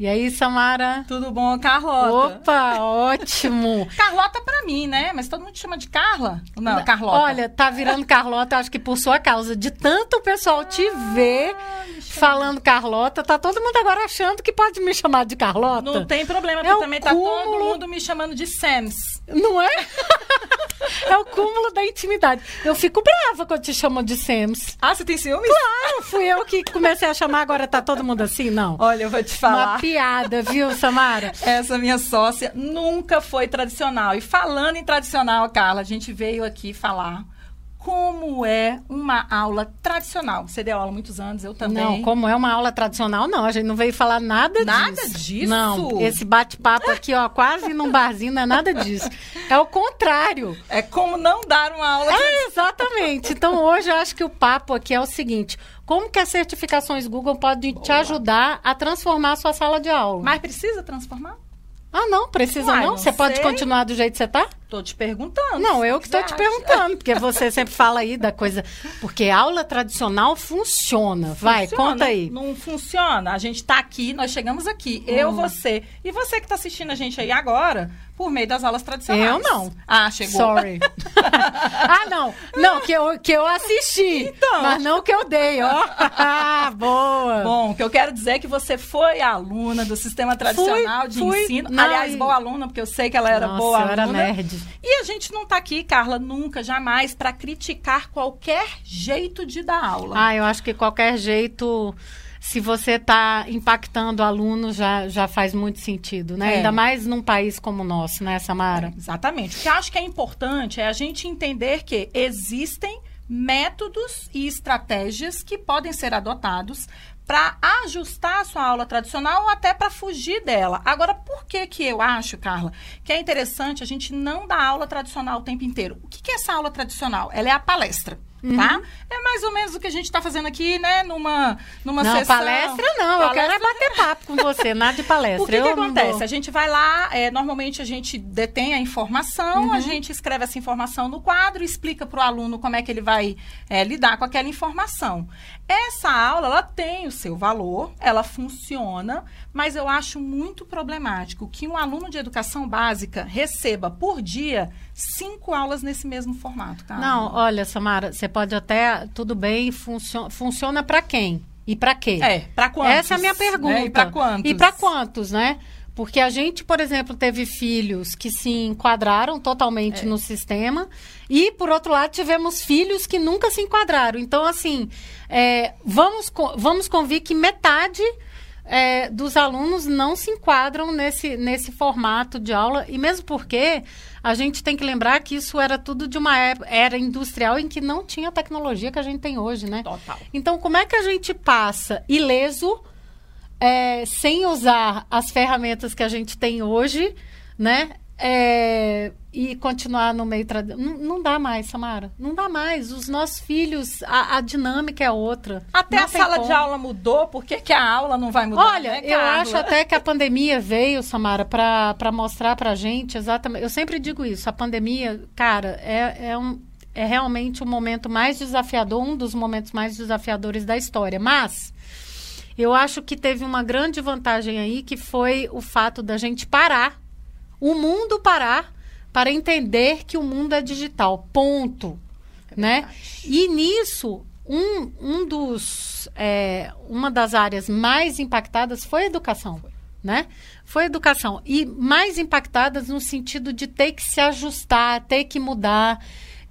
E aí, Samara? Tudo bom, Carlota? Opa, ótimo. Carlota pra mim, né? Mas todo mundo chama de Carla? Não, Carlota. Olha, tá virando Carlota, acho que por sua causa. De tanto o pessoal te ah, ver falando Carlota, tá todo mundo agora achando que pode me chamar de Carlota. Não tem problema, porque é também cúmulo... tá todo mundo me chamando de Sams. Não é? é o cúmulo da intimidade. Eu fico brava quando te chamam de Sams. Ah, você tem ciúmes? Claro, fui eu que comecei a chamar, agora tá todo mundo assim, não. Olha, eu vou te falar. Uma piada, viu, Samara? Essa minha sócia nunca foi tradicional. E falando em tradicional, Carla, a gente veio aqui falar como é uma aula tradicional. Você deu aula há muitos anos, eu também. Não, como é uma aula tradicional, não. A gente não veio falar nada, nada disso. Nada disso? Não, esse bate-papo aqui, ó, quase num barzinho, não é nada disso. É o contrário. É como não dar uma aula. É, exatamente. Então, hoje, eu acho que o papo aqui é o seguinte. Como que as certificações Google podem Boa. te ajudar a transformar a sua sala de aula? Mas precisa transformar? Ah, não, precisa Uai, não? Você pode continuar do jeito que você tá? Tô te perguntando. Não, eu que tô te perguntando, porque você sempre fala aí da coisa. Porque aula tradicional funciona. Vai, funciona. conta aí. Não funciona. A gente tá aqui, nós chegamos aqui, hum. eu, você. E você que tá assistindo a gente aí agora, por meio das aulas tradicionais. Eu não. Ah, chegou. Sorry. ah, não. Não, que eu, que eu assisti. Então. Mas não que eu dei, ó. boa. Bom, o que eu quero dizer é que você foi aluna do sistema tradicional fui, de fui. ensino. Não, Aliás, boa aluna, porque eu sei que ela era Nossa, boa eu aluna. Era nerd. E a gente não tá aqui, Carla, nunca, jamais, para criticar qualquer jeito de dar aula. Ah, eu acho que qualquer jeito se você está impactando alunos, já, já faz muito sentido, né? É. Ainda mais num país como o nosso, né, Samara? É, exatamente. O que eu acho que é importante é a gente entender que existem métodos e estratégias que podem ser adotados para ajustar a sua aula tradicional ou até para fugir dela. Agora, por que que eu acho, Carla, que é interessante a gente não dar aula tradicional o tempo inteiro? O que, que é essa aula tradicional? Ela é a palestra. Uhum. Tá? É mais ou menos o que a gente está fazendo aqui, né? Numa, numa não, sessão. palestra não. Palestra... Eu quero é bater papo com você, nada de palestra. O que, que acontece? Vou... A gente vai lá, é, normalmente a gente detém a informação, uhum. a gente escreve essa informação no quadro, explica para o aluno como é que ele vai é, lidar com aquela informação. Essa aula, ela tem o seu valor, ela funciona, mas eu acho muito problemático que um aluno de educação básica receba por dia cinco aulas nesse mesmo formato, tá? Não, olha, Samara, você pode até, tudo bem, funcio funciona para quem? E para quê? É, para quantos? Essa é a minha pergunta. É, e para quantos? E para quantos, né? Porque a gente, por exemplo, teve filhos que se enquadraram totalmente é. no sistema e, por outro lado, tivemos filhos que nunca se enquadraram. Então, assim, é, vamos, vamos convir que metade é, dos alunos não se enquadram nesse, nesse formato de aula. E mesmo porque a gente tem que lembrar que isso era tudo de uma era industrial em que não tinha a tecnologia que a gente tem hoje, né? Total. Então, como é que a gente passa ileso é, sem usar as ferramentas que a gente tem hoje, né? É, e continuar no meio tradicional. Não, dá mais, Samara. Não dá mais. Os nossos filhos, a, a dinâmica é outra. Até não a sala como. de aula mudou, por que, que, a aula não vai mudar? Olha, né, eu acho até que a pandemia veio, Samara, para mostrar para gente exatamente. Eu sempre digo isso: a pandemia, cara, é, é, um, é realmente o momento mais desafiador, um dos momentos mais desafiadores da história. Mas eu acho que teve uma grande vantagem aí, que foi o fato da gente parar, o mundo parar, para entender que o mundo é digital. Ponto. É né? E nisso, um, um dos, é, uma das áreas mais impactadas foi a educação. Foi. Né? Foi a educação. E mais impactadas no sentido de ter que se ajustar, ter que mudar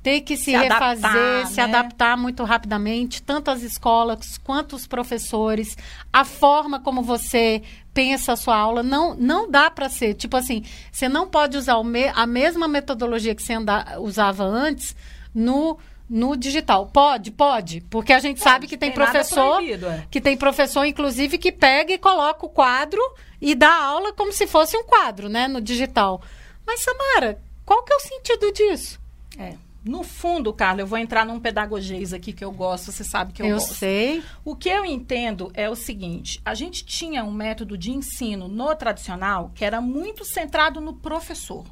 ter que se, se refazer, adaptar, se né? adaptar muito rapidamente, tanto as escolas quanto os professores, a forma como você pensa a sua aula, não, não dá para ser, tipo assim, você não pode usar me, a mesma metodologia que você anda, usava antes no no digital. Pode, pode, porque a gente pode, sabe que tem, tem professor é. que tem professor inclusive que pega e coloca o quadro e dá aula como se fosse um quadro, né, no digital. Mas Samara, qual que é o sentido disso? É. No fundo, Carla, eu vou entrar num pedagogês aqui que eu gosto, você sabe que eu, eu gosto. Eu sei. O que eu entendo é o seguinte: a gente tinha um método de ensino no tradicional que era muito centrado no professor.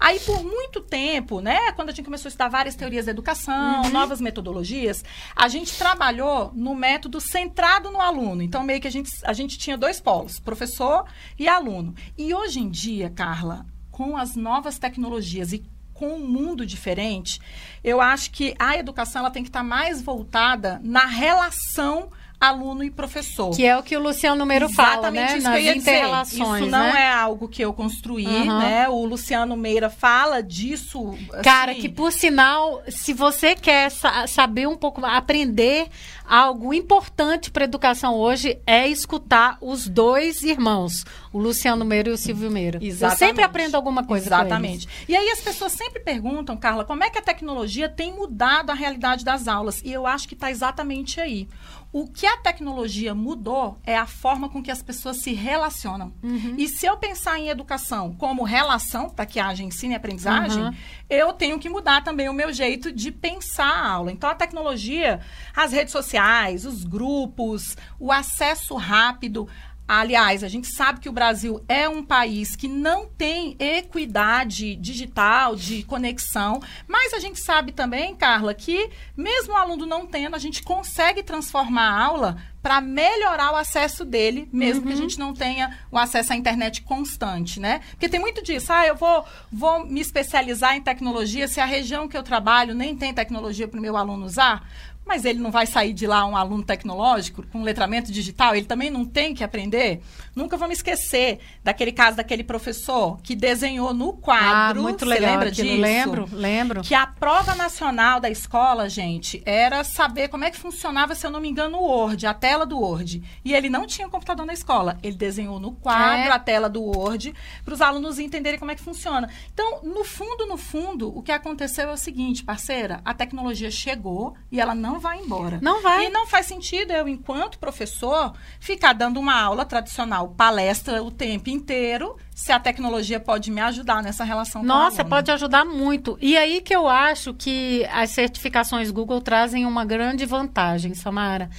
Aí, por muito tempo, né, quando a gente começou a estudar várias teorias da educação, uhum. novas metodologias, a gente trabalhou no método centrado no aluno. Então, meio que a gente, a gente tinha dois polos, professor e aluno. E hoje em dia, Carla, com as novas tecnologias e com um mundo diferente, eu acho que a educação ela tem que estar mais voltada na relação aluno e professor. Que é o que o Luciano Meiro fala, né? Isso Nas interrelações. Isso não né? é algo que eu construí, uhum. né? O Luciano Meira fala disso. Cara, assim... que por sinal, se você quer sa saber um pouco, aprender algo importante para a educação hoje é escutar os dois irmãos, o Luciano Meira e o Silvio Meira. Exatamente. Eu sempre aprendo alguma coisa Exatamente. E aí as pessoas sempre perguntam, Carla, como é que a tecnologia tem mudado a realidade das aulas? E eu acho que está exatamente aí. O que a tecnologia mudou é a forma com que as pessoas se relacionam. Uhum. E se eu pensar em educação como relação, para que haja ensino e aprendizagem, uhum. eu tenho que mudar também o meu jeito de pensar a aula. Então, a tecnologia, as redes sociais, os grupos, o acesso rápido, Aliás, a gente sabe que o Brasil é um país que não tem equidade digital, de conexão, mas a gente sabe também, Carla, que mesmo o aluno não tendo, a gente consegue transformar a aula para melhorar o acesso dele, mesmo uhum. que a uhum. gente não tenha o acesso à internet constante, né? Porque tem muito disso. Ah, eu vou, vou me especializar em tecnologia se a região que eu trabalho nem tem tecnologia para o meu aluno usar. Mas ele não vai sair de lá um aluno tecnológico com letramento digital, ele também não tem que aprender. Nunca vamos esquecer daquele caso daquele professor que desenhou no quadro. Ah, muito legal. lembra disso? Lembro, lembro. Que a prova nacional da escola, gente, era saber como é que funcionava, se eu não me engano, o Word, a tela do Word. E ele não tinha um computador na escola. Ele desenhou no quadro é. a tela do Word para os alunos entenderem como é que funciona. Então, no fundo, no fundo, o que aconteceu é o seguinte, parceira, a tecnologia chegou e ela não vai embora. Não vai. E não faz sentido eu, enquanto professor, ficar dando uma aula tradicional, palestra o tempo inteiro, se a tecnologia pode me ajudar nessa relação Nossa, pode ajudar muito. E aí que eu acho que as certificações Google trazem uma grande vantagem, Samara.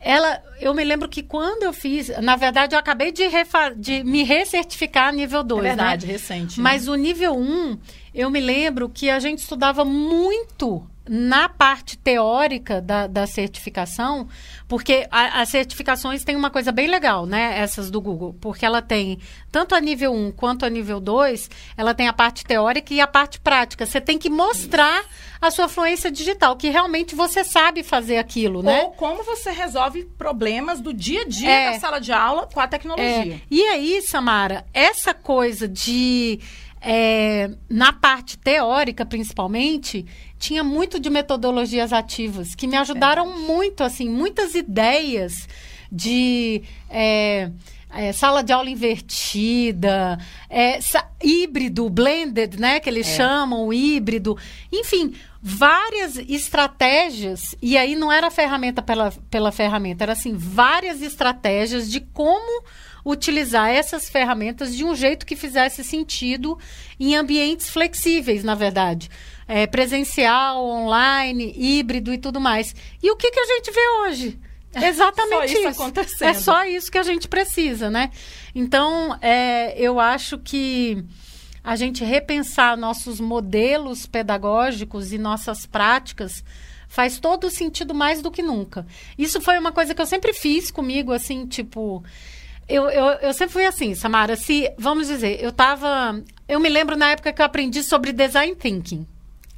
Ela, eu me lembro que quando eu fiz, na verdade, eu acabei de, refa, de me recertificar nível 2. É verdade, né? recente. Né? Mas o nível 1, um, eu me lembro que a gente estudava muito na parte teórica da, da certificação, porque a, as certificações têm uma coisa bem legal, né? Essas do Google, porque ela tem, tanto a nível 1 quanto a nível 2, ela tem a parte teórica e a parte prática. Você tem que mostrar a sua fluência digital, que realmente você sabe fazer aquilo, né? Ou como você resolve problemas do dia a dia é, na sala de aula com a tecnologia. É. E aí, Samara, essa coisa de é, na parte teórica, principalmente, tinha muito de metodologias ativas que me ajudaram é. muito, assim, muitas ideias de é, é, sala de aula invertida, é, híbrido, blended, né, que eles é. chamam, híbrido, enfim, várias estratégias, e aí não era ferramenta pela, pela ferramenta, era assim, várias estratégias de como utilizar essas ferramentas de um jeito que fizesse sentido em ambientes flexíveis, na verdade. É, presencial, online, híbrido e tudo mais. E o que, que a gente vê hoje? Exatamente só isso, isso. acontecendo. É só isso que a gente precisa, né? Então, é, eu acho que a gente repensar nossos modelos pedagógicos e nossas práticas faz todo sentido mais do que nunca. Isso foi uma coisa que eu sempre fiz comigo, assim, tipo, eu, eu, eu sempre fui assim, Samara. Se, vamos dizer, eu tava. Eu me lembro na época que eu aprendi sobre design thinking.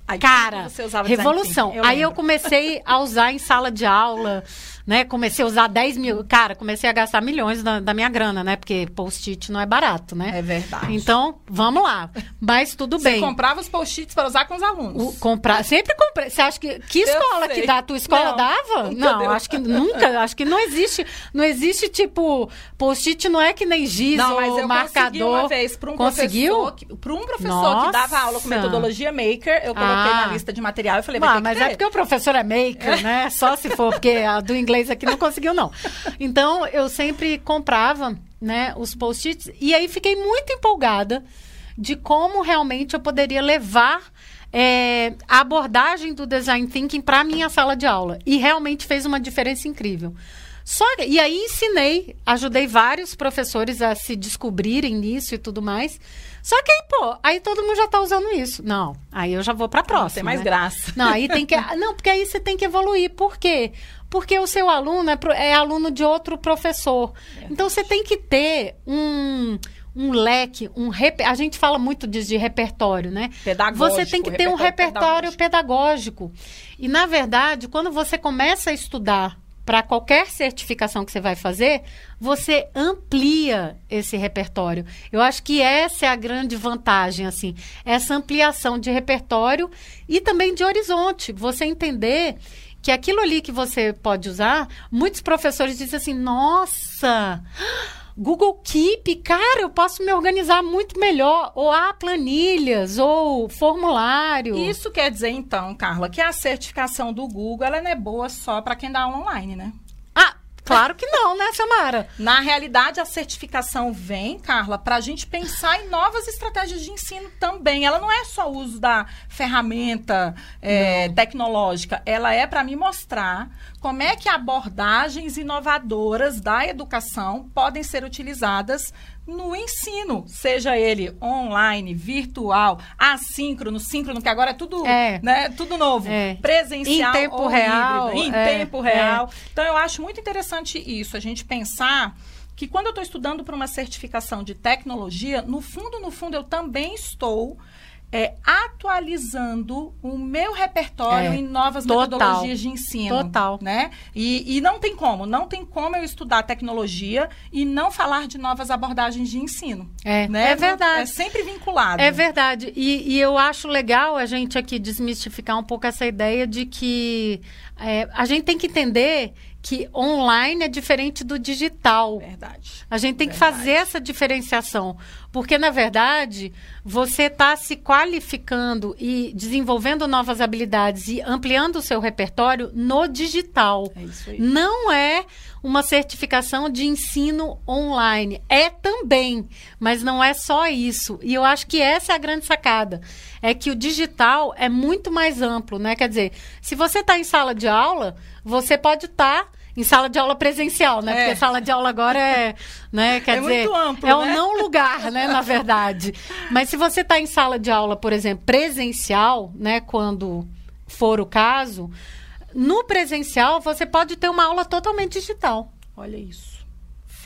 Aí, Cara, revolução. Eu Aí eu comecei a usar em sala de aula né? Comecei a usar 10 mil. Cara, comecei a gastar milhões da, da minha grana, né? Porque post-it não é barato, né? É verdade. Então, vamos lá. Mas tudo bem. Você comprava os post-its para usar com os alunos. O, comprar, sempre comprei. Você acha que. Que escola que dá? A tua escola não, dava? Não, acho que nunca. Acho que não existe. Não existe, tipo, post-it não é que nem giz não, mas eu marcador. uma vez para um Conseguiu? professor. Para um professor Nossa. que dava aula com metodologia maker, eu coloquei ah. na lista de material e falei, ah, mas é porque o professor é maker, né? Só se for, porque a do inglês inglês aqui não conseguiu, não. Então, eu sempre comprava, né, os post-its. E aí fiquei muito empolgada de como realmente eu poderia levar é, a abordagem do design thinking para minha sala de aula. E realmente fez uma diferença incrível. Só e aí ensinei, ajudei vários professores a se descobrirem nisso e tudo mais. Só que aí, pô, aí todo mundo já tá usando isso. Não, aí eu já vou pra próxima. Tem mais né? graça. Não, aí tem que. Não, porque aí você tem que evoluir. Por quê? Porque o seu aluno é, é aluno de outro professor. É. Então você tem que ter um um leque, um rep... a gente fala muito disso de repertório, né? Pedagógico. Você tem que ter um repertório pedagógico. pedagógico. E na verdade, quando você começa a estudar para qualquer certificação que você vai fazer, você amplia esse repertório. Eu acho que essa é a grande vantagem, assim, essa ampliação de repertório e também de horizonte. Você entender que aquilo ali que você pode usar, muitos professores dizem assim: nossa Google Keep, cara, eu posso me organizar muito melhor. Ou há planilhas, ou formulário. Isso quer dizer, então, Carla, que a certificação do Google ela não é boa só para quem dá aula online, né? Claro que não, né, Samara? Na realidade, a certificação vem, Carla, para a gente pensar em novas estratégias de ensino também. Ela não é só o uso da ferramenta é, tecnológica, ela é para me mostrar como é que abordagens inovadoras da educação podem ser utilizadas no ensino, seja ele online, virtual, assíncrono, síncrono, que agora é tudo, é. Né, tudo novo, é. presencial, em tempo real, híbrido, em é. tempo real. Então eu acho muito interessante isso, a gente pensar que quando eu estou estudando para uma certificação de tecnologia, no fundo, no fundo, eu também estou é, atualizando o meu repertório é, em novas total, metodologias de ensino. Total. Né? E, e não tem como, não tem como eu estudar tecnologia e não falar de novas abordagens de ensino. É, né? é verdade. É sempre vinculado. É verdade. E, e eu acho legal a gente aqui desmistificar um pouco essa ideia de que é, a gente tem que entender que online é diferente do digital. Verdade. A gente tem verdade. que fazer essa diferenciação. Porque, na verdade, você está se qualificando e desenvolvendo novas habilidades e ampliando o seu repertório no digital. É isso aí. Não é uma certificação de ensino online. É também, mas não é só isso. E eu acho que essa é a grande sacada. É que o digital é muito mais amplo, né? Quer dizer, se você está em sala de aula, você pode estar. Tá em sala de aula presencial, né? É. Porque sala de aula agora é, né? Quer é dizer, amplo, é um né? não lugar, né? Na verdade. Mas se você está em sala de aula, por exemplo, presencial, né? Quando for o caso, no presencial você pode ter uma aula totalmente digital. Olha isso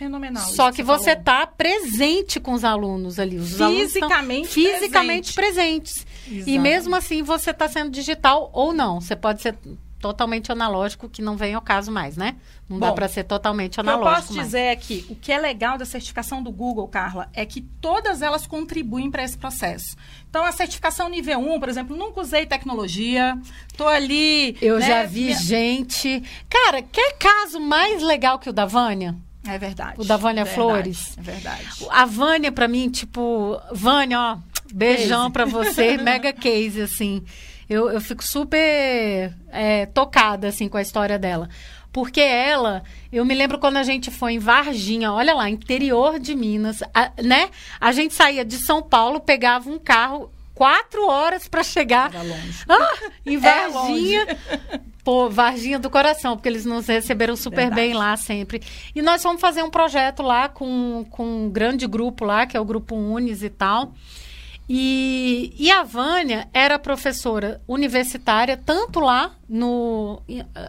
fenomenal. Só que você está presente com os alunos ali. Os fisicamente, fisicamente presente. presentes. E mesmo assim você está sendo digital ou não. Você pode ser totalmente analógico, que não vem ao caso mais, né? Não Bom, dá para ser totalmente analógico. O que eu posso mais. dizer é que o que é legal da certificação do Google, Carla, é que todas elas contribuem para esse processo. Então, a certificação nível 1, por exemplo, nunca usei tecnologia, tô ali. Eu né, já vi gente. Cara, quer caso mais legal que o da Vânia? É verdade. O da Vânia verdade, Flores. É verdade. A Vânia, para mim, tipo, Vânia, ó, beijão para você, mega case, assim. Eu, eu fico super é, tocada, assim, com a história dela. Porque ela, eu me lembro quando a gente foi em Varginha, olha lá, interior de Minas, a, né? A gente saía de São Paulo, pegava um carro quatro horas para chegar Era longe. Ah, em Varginha. É Pô, Varginha do coração, porque eles nos receberam super Verdade. bem lá sempre. E nós fomos fazer um projeto lá com, com um grande grupo lá, que é o Grupo Unis e tal. E, e a Vânia era professora universitária, tanto lá no,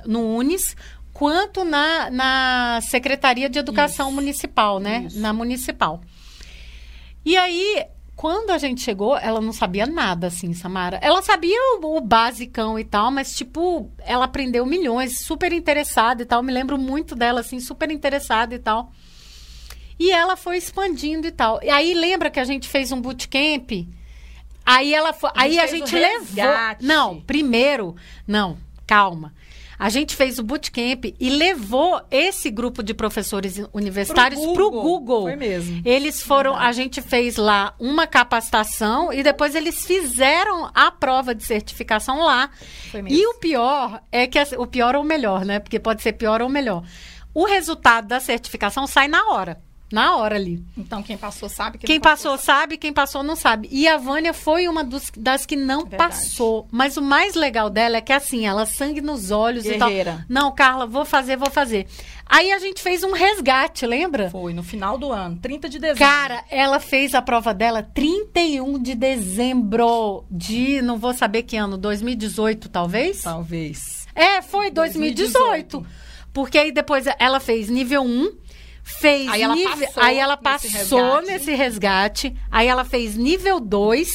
no Unis, quanto na, na Secretaria de Educação Isso. Municipal, né? Isso. Na municipal. E aí, quando a gente chegou, ela não sabia nada, assim, Samara. Ela sabia o, o basicão e tal, mas, tipo, ela aprendeu milhões, super interessada e tal. Me lembro muito dela, assim, super interessada e tal. E ela foi expandindo e tal. E aí lembra que a gente fez um bootcamp? Aí ela foi, a aí a gente levou. Não, primeiro, não, calma. A gente fez o bootcamp e levou esse grupo de professores universitários para o Google. Foi mesmo. Eles foram, Verdade. a gente fez lá uma capacitação e depois eles fizeram a prova de certificação lá. Foi mesmo. E o pior é que o pior ou melhor, né? Porque pode ser pior ou melhor. O resultado da certificação sai na hora. Na hora ali. Então, quem passou sabe que Quem não passou sabe, quem passou não sabe. E a Vânia foi uma dos- das que não Verdade. passou. Mas o mais legal dela é que assim, ela sangue nos olhos e Guerreira. tal. Não, Carla, vou fazer, vou fazer. Aí a gente fez um resgate, lembra? Foi no final do ano, 30 de dezembro. Cara, ela fez a prova dela 31 de dezembro de, não vou saber que ano, 2018 talvez? Talvez. É, foi 2018. 2018. Porque aí depois ela fez nível 1, fez Aí ela nível, passou aí ela nesse passou resgate. nesse resgate, aí ela fez nível 2.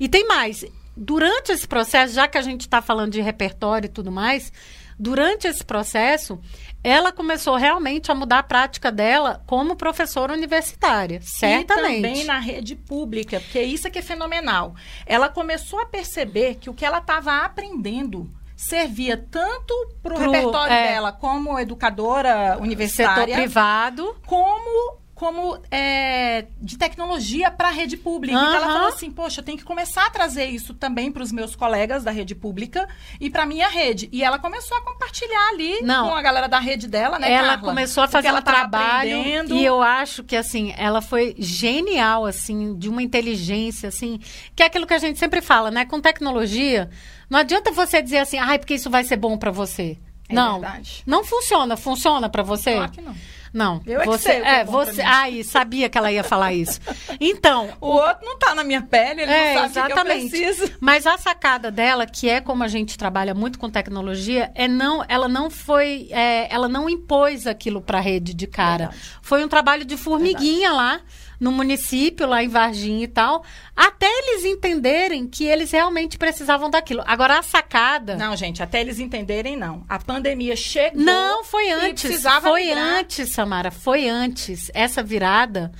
E tem mais. Durante esse processo, já que a gente está falando de repertório e tudo mais, durante esse processo, ela começou realmente a mudar a prática dela como professora universitária. Certamente. E também na rede pública, porque isso é que é fenomenal. Ela começou a perceber que o que ela estava aprendendo servia tanto para o repertório é. dela como educadora Setor universitária, privado. como como é, de tecnologia para a rede pública. Então ela falou assim, poxa, eu tenho que começar a trazer isso também para os meus colegas da rede pública e para minha rede. E ela começou a compartilhar ali Não. com a galera da rede dela, né, ela Carla? começou a fazer ela um trabalho aprendendo. e eu acho que assim ela foi genial assim de uma inteligência assim que é aquilo que a gente sempre fala né com tecnologia não adianta você dizer assim ai porque isso vai ser bom pra você É não verdade. não funciona funciona pra você Claro que não. não Eu é que você sei o é é você ai sabia que ela ia falar isso então O outro não tá na minha pele, ele é, não sabe o que eu exatamente. preciso. Mas a sacada dela, que é como a gente trabalha muito com tecnologia, é não, ela não foi, é, ela não impôs aquilo para a rede de cara. Verdade. Foi um trabalho de formiguinha lá no município, lá em Varginha e tal, até eles entenderem que eles realmente precisavam daquilo. Agora a sacada Não, gente, até eles entenderem, não. A pandemia chegou. não, foi antes. precisava Foi migrar. antes, Samara. Foi antes. Essa virada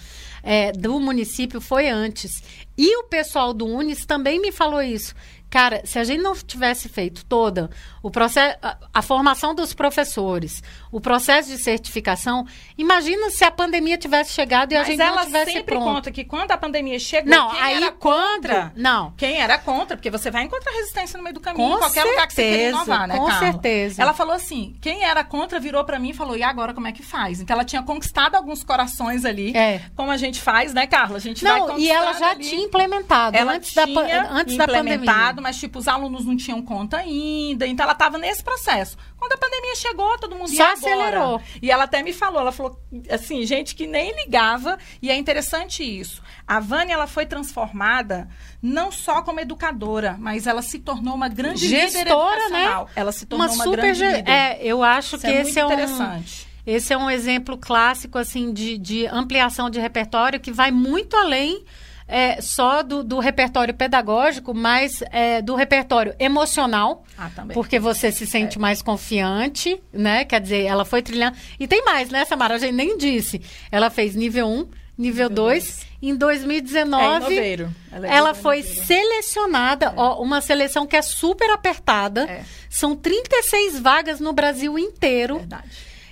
é, do município foi antes. E o pessoal do Unis também me falou isso. Cara, se a gente não tivesse feito toda o processo, a, a formação dos professores, o processo de certificação, imagina se a pandemia tivesse chegado e a Mas gente ela não tivesse sempre pronto. conta que quando a pandemia chegou, Não, quem aí era contra... não. Quem era contra, porque você vai encontrar resistência no meio do caminho, Com em qualquer lugar que você queira certeza, inovar, né, com Carla? certeza. Ela falou assim, quem era contra virou pra mim e falou, e agora como é que faz? Então ela tinha conquistado alguns corações ali, É. como a gente faz, né, Carla? A gente vai Não, e ela já ali. tinha implementado Ela antes, da, tinha antes da pandemia. Mas tipo, os alunos não tinham conta ainda, então ela estava nesse processo. Quando a pandemia chegou, todo mundo ia agora. acelerou. E ela até me falou, ela falou assim, gente que nem ligava, e é interessante isso. A Vânia, ela foi transformada não só como educadora, mas ela se tornou uma grande líder Gestora, né? Ela se tornou Uma uma, super. grande líder. É, eu acho Isso que é esse muito é um. interessante. Esse é um exemplo clássico, assim, de, de ampliação de repertório que vai muito além é, só do, do repertório pedagógico, mas é, do repertório emocional, Ah, também. porque você se sente mais confiante, né? Quer dizer, ela foi trilhando. E tem mais, né, Samara? A gente nem disse. Ela fez nível 1, nível 2. Em É 2019, inoveiro. Ela, é ela foi selecionada, ó, uma seleção que é super apertada. É. São 36 vagas no Brasil inteiro. Verdade.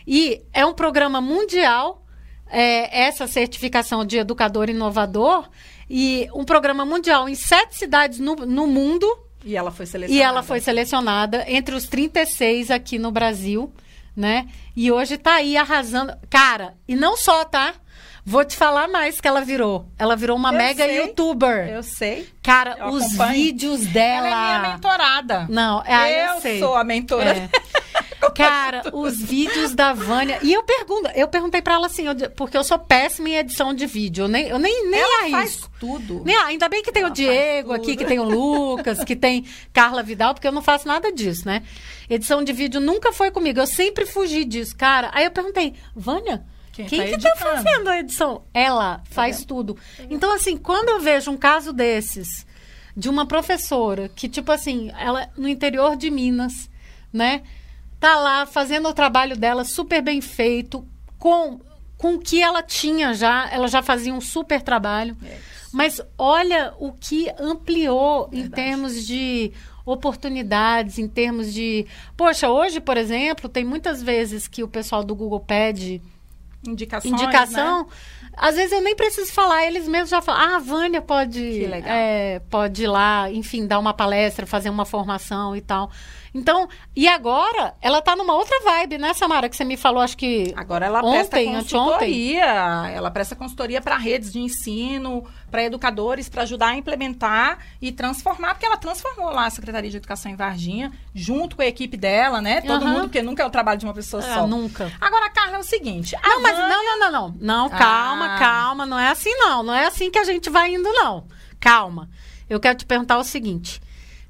E é um programa mundial, é, essa certificação de educador inovador, e um programa mundial em sete cidades no, no mundo. E ela foi selecionada. E ela foi selecionada entre os 36 aqui no Brasil, né? E hoje tá aí arrasando. Cara, e não só, tá? Vou te falar mais que ela virou. Ela virou uma Eu mega sei. youtuber. Eu sei. Cara, eu os acompanho. vídeos dela. Ela é minha mentorada. Não, é, eu, eu sei. sou a mentora. É. Cara, os vídeos da Vânia. E eu pergunto, eu perguntei pra ela assim, eu porque eu sou péssima em edição de vídeo. Eu nem, eu nem, nem Ela arrisco. faz tudo. Nem, ah, ainda bem que tem Ela o Diego aqui, que tem o Lucas, que tem Carla Vidal, porque eu não faço nada disso, né? Edição de vídeo nunca foi comigo. Eu sempre fugi disso, cara. Aí eu perguntei, Vânia, Quem quem, tá que tá editando? fazendo a edição? Ela faz tudo. Então, assim, quando eu vejo um caso desses, de uma professora que, tipo assim, ela no interior de Minas, né? Tá lá fazendo o trabalho dela super bem feito, com, com o que ela tinha já, ela já fazia um super trabalho. É. Mas olha o que ampliou em Verdade. termos de oportunidades, em termos de. Poxa, hoje, por exemplo, tem muitas vezes que o pessoal do Google pede Indicações, indicação. né? às vezes eu nem preciso falar, eles mesmos já falam, ah, a Vânia pode, é, pode ir lá, enfim, dar uma palestra, fazer uma formação e tal. Então, e agora, ela tá numa outra vibe, né, Samara, que você me falou, acho que Agora ela Ontem, presta consultoria, ela presta consultoria para redes de ensino, para educadores, para ajudar a implementar e transformar, porque ela transformou lá a Secretaria de Educação em Varginha, junto com a equipe dela, né? Todo Aham. mundo, porque nunca é o trabalho de uma pessoa Ah, só. nunca. Agora, Carla, é o seguinte. Não, mas Vânia- não, não, não, não. Não, calma, Ah. calma. Não é assim, não. Não é assim que a gente vai indo, não. Calma. Eu quero te perguntar o seguinte.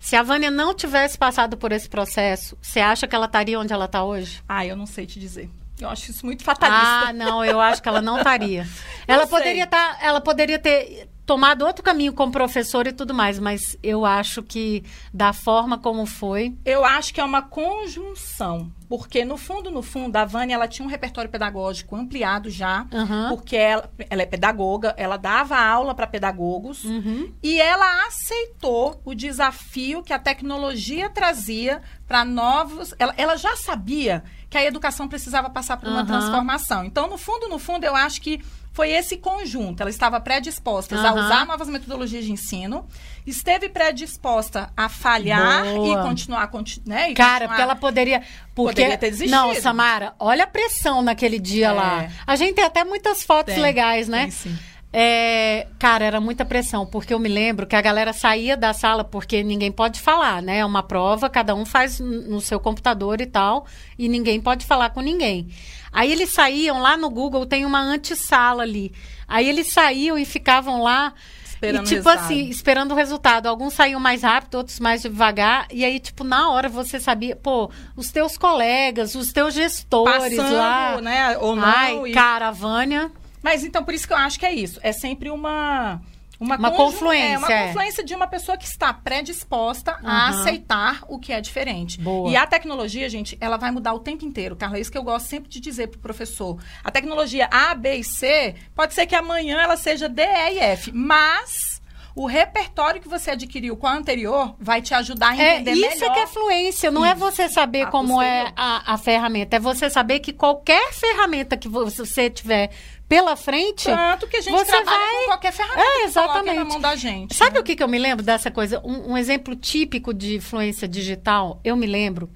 Se a Vânia não tivesse passado por esse processo, você acha que ela estaria onde ela está hoje? Ah, eu não sei te dizer. Eu acho isso muito fatalista. Ah, não, eu acho que ela não estaria. ela poderia tá, ela poderia ter tomado outro caminho como professora e tudo mais, mas eu acho que da forma como foi, Eu acho que é uma conjunção. Porque, no fundo, no fundo, a Vânia ela tinha um repertório pedagógico ampliado já. Aham. Porque ela, ela é pedagoga, ela dava aula para pedagogos. Uhum. E ela aceitou o desafio que a tecnologia trazia para novos. Ela, ela já sabia que a educação precisava passar por uma Aham. transformação. Então, no fundo, no fundo, eu acho que foi esse conjunto. Ela estava predisposta a Aham. usar novas metodologias de ensino, esteve predisposta a falhar Boa. e continuar, conti- né? e Cara, continuar- porque ela poderia. Porque, Poderia ter desistido. Não, Samara, olha a pressão naquele dia É. lá. A gente tem até muitas fotos Tem, legais, né? tem sim. É, cara, era muita pressão, porque eu me lembro que a galera saía da sala porque ninguém pode falar, né? É uma prova, cada um faz no seu computador e tal, e ninguém pode falar com ninguém. Aí eles saíam lá no Google, tem uma antessala ali. Aí eles saíam e ficavam lá Esperando e, tipo assim, esperando o resultado. Alguns saíam mais rápido, outros mais devagar. E aí, tipo, na hora você sabia, pô, os teus colegas, os teus gestores Passando, lá. né? Ou não. Ai, e- cara, a Vânia. Mas então, por isso que eu acho que é isso. É sempre uma. Uma, Uma conju- confluência, É, uma é. confluência de uma pessoa que está predisposta a Aham. aceitar o que é diferente. Boa. E a tecnologia, gente, ela vai mudar o tempo inteiro, Carla. É isso que eu gosto sempre de dizer pro professor. A tecnologia A, B e C, pode ser que amanhã ela seja D, E e F. Mas o repertório que você adquiriu com a anterior vai te ajudar a É, entender isso melhor. é que é fluência, não é Isso. você saber A como é posterior. a, a ferramenta, é você saber que qualquer ferramenta que você tiver pela frente. Tanto que a gente você trabalha vai- com qualquer ferramenta É, que exatamente. na mão da gente. Sabe né? o que, que eu me lembro dessa coisa? Um, um exemplo típico de influência digital, eu me lembro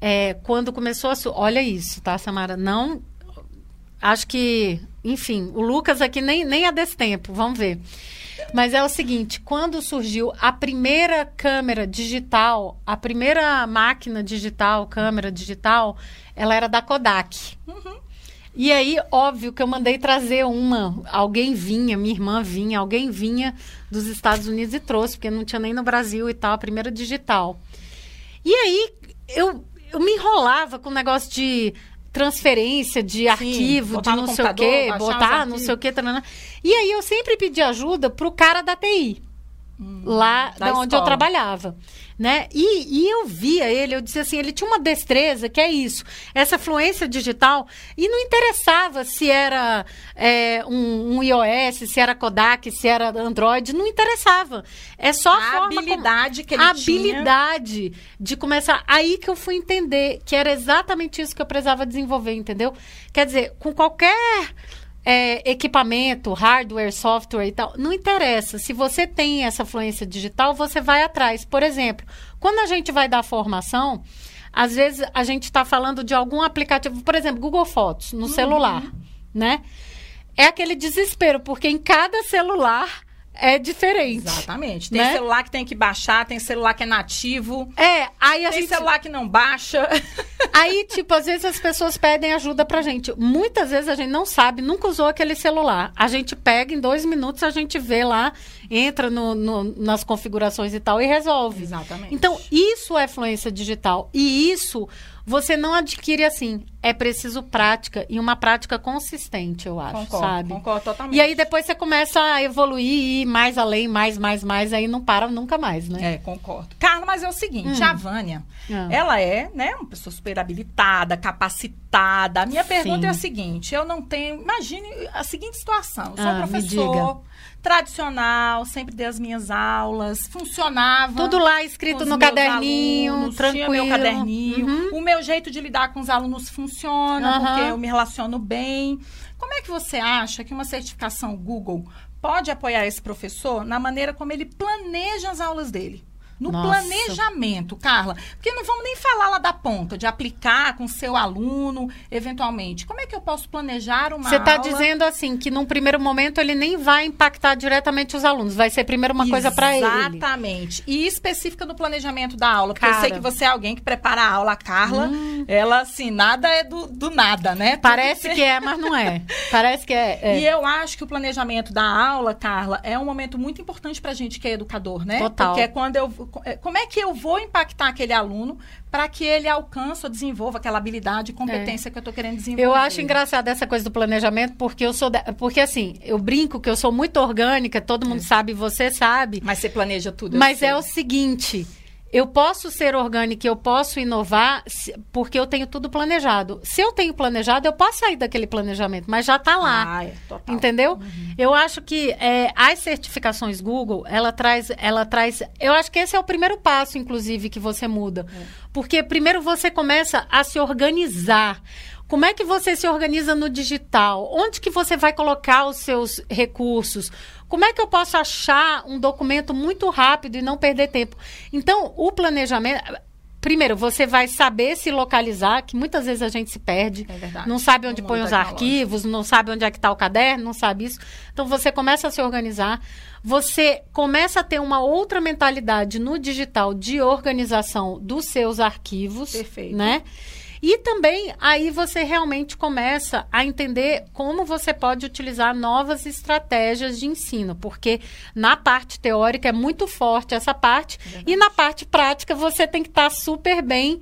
é, quando começou a. su- Olha isso, tá, Samara? Não. Acho que. Enfim, o Lucas aqui nem, nem é desse tempo, vamos ver. Mas é o seguinte: quando surgiu a primeira câmera digital, a primeira máquina digital, câmera digital, ela era da Kodak. E aí, óbvio que eu mandei trazer uma. Alguém vinha, minha irmã vinha, alguém vinha dos Estados Unidos e trouxe, porque não tinha nem no Brasil e tal, a primeira digital. E aí, eu, eu me enrolava com o negócio de transferência de arquivo, de não sei o quê, botar não sei o quê. E aí, eu sempre pedi ajuda pro cara da TI lá da onde eu escola. trabalhava, né? E, e eu via ele, eu dizia assim, ele tinha uma destreza que é isso, essa fluência digital e não interessava se era é, um, um iOS, se era Kodak, se era Android, não interessava. É só a, A forma como- habilidade que ele a tinha. habilidade de começar. Aí que eu fui entender que era exatamente isso que eu precisava desenvolver, entendeu? Quer dizer, com qualquer é, equipamento, hardware, software e tal, não interessa. Se você tem essa fluência digital, você vai atrás. Por exemplo, quando a gente vai dar formação, às vezes a gente está falando de algum aplicativo, por exemplo, Google Fotos no celular, né? É aquele desespero, porque em cada celular é diferente. Exatamente. Tem Né? celular que tem que baixar, tem celular que é nativo, É, aí a tem gente celular que não baixa. Aí, tipo, às vezes as pessoas pedem ajuda pra gente. Muitas vezes a gente não sabe, nunca usou aquele celular. A gente pega em dois minutos, a gente vê lá, entra no, no- nas configurações e tal e resolve. Exatamente. Então, isso é fluência digital. E isso você não adquire assim. É preciso prática e uma prática consistente, eu acho, concordo, sabe? concordo totalmente. E aí depois você começa a evoluir e ir mais além, mais, mais, mais, aí não para nunca mais, né? É, concordo. Carla, mas é o seguinte, Hum. a Vânia, Ah. ela é, né, uma pessoa super habilitada, capacitada. A minha pergunta Sim. é a seguinte, eu não tenho... Imagine a seguinte situação. Eu sou Ah, professor tradicional, sempre dei as minhas aulas, funcionava... Tudo lá escrito no caderninho, alunos, tranquilo. Tinha meu caderninho. Uhum. O meu jeito de lidar com os alunos funciona, Aham. porque eu me relaciono bem. Como é que você acha que uma certificação Google pode apoiar esse professor na maneira como ele planeja as aulas dele? No Nossa. planejamento, Carla. Porque não vamos nem falar lá da ponta, de aplicar com seu aluno, eventualmente. Como é que eu posso planejar uma Você está dizendo assim que num primeiro momento ele nem vai impactar diretamente os alunos, vai ser primeiro uma coisa para ele. Exatamente. E específica no planejamento da aula. Porque eu sei Cara. que você é alguém que prepara a aula, a Carla. Ela, assim, nada é do, do nada, né? Tudo Parece tem- que é, mas não é. Parece que é. é. E eu acho que o planejamento da aula, Carla, é um momento muito importante pra gente que é educador, né? Total. Porque é quando eu. É, Como é que eu vou impactar aquele aluno para que ele alcance ou desenvolva aquela habilidade e competência que eu tô querendo desenvolver? Eu acho engraçado essa coisa do planejamento, porque eu sou. da- Porque assim, eu brinco que eu sou muito orgânica, todo mundo sabe, você sabe. Mas você planeja tudo. Mas é o seguinte. Eu posso ser orgânica, eu posso inovar, porque eu tenho tudo planejado. Se eu tenho planejado, eu posso sair daquele planejamento, mas já está lá. Ah, é. Entendeu? Eu acho que é, as certificações Google, ela traz, ela traz. Eu acho que esse é o primeiro passo, inclusive, que você muda. Porque primeiro você começa a se organizar. Como é que você se organiza no digital? Onde que você vai colocar os seus recursos? Como é que eu posso achar um documento muito rápido e não perder tempo? Então, o planejamento. Primeiro, você vai saber se localizar, que muitas vezes a gente se perde. É verdade. Não sabe onde põe os arquivos, não sabe onde é que está o caderno, não sabe isso. Então você começa a se organizar, você começa a ter uma outra mentalidade no digital de organização dos seus arquivos, Perfeito. né? E também aí você realmente começa a entender como você pode utilizar novas estratégias de ensino, porque na parte teórica é muito forte essa parte e na parte prática você tem que estar super bem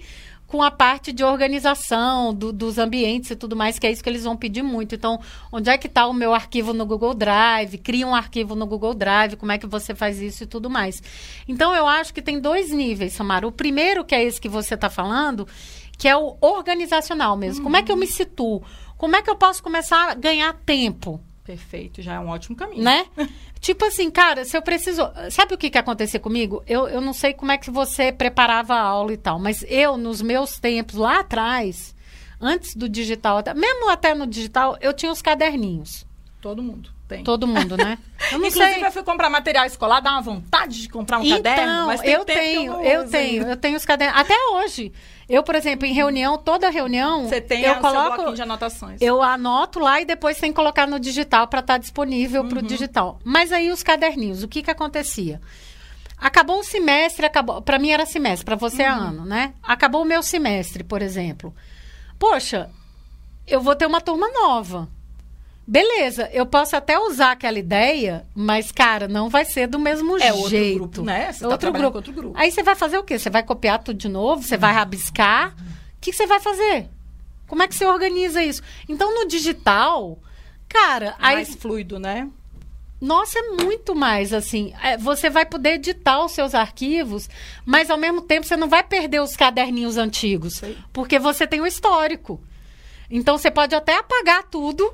com a parte de organização do- dos ambientes e tudo mais, que é isso que eles vão pedir muito. Então, onde é que está o meu arquivo no Google Drive? Cria um arquivo no Google Drive, como é que você faz isso e tudo mais. Então, eu acho que tem dois níveis, Samara. O primeiro, que é esse que você está falando, que é o organizacional mesmo. Como é que eu me situo? Como é que eu posso começar a ganhar tempo? Perfeito, já é um ótimo caminho. né? tipo assim, cara, se eu preciso. Sabe o que que acontecia comigo? Eu, eu não sei como é que você preparava a aula e tal, mas eu, nos meus tempos lá atrás, antes do digital, mesmo até no digital, eu tinha os caderninhos. Todo mundo tem. Todo mundo, né? Eu não Inclusive, sei. eu fui comprar material escolar, dá uma vontade de comprar um Então, caderno, mas tem eu tenho, eu uso tenho, eu tenho os cadernos. Até hoje. Eu, por exemplo, em reunião, toda reunião, Você tem eu coloco, de anotações. Eu anoto lá e depois tem que colocar no digital para estar disponível Uhum. para o digital. Mas aí os caderninhos, o que que acontecia? Acabou o semestre, acabou. Para mim era semestre, para você é Uhum. ano, né? Acabou o meu semestre, por exemplo. Poxa, eu vou ter uma turma nova. Beleza, eu posso até usar aquela ideia, mas, cara, não vai ser do mesmo É outro jeito. grupo, né? Você tá outro trabalhando grupo. outro grupo. Aí você vai fazer o quê? Você vai copiar tudo de novo? Você vai rabiscar? O que que você vai fazer? Como é que você organiza isso? Então, no digital, cara, aí Mais fluido, né? nossa, é muito mais assim. É, Você vai poder editar os seus arquivos, mas ao mesmo tempo você não vai perder os caderninhos antigos, Sei. porque você tem o histórico. Então você pode até apagar tudo,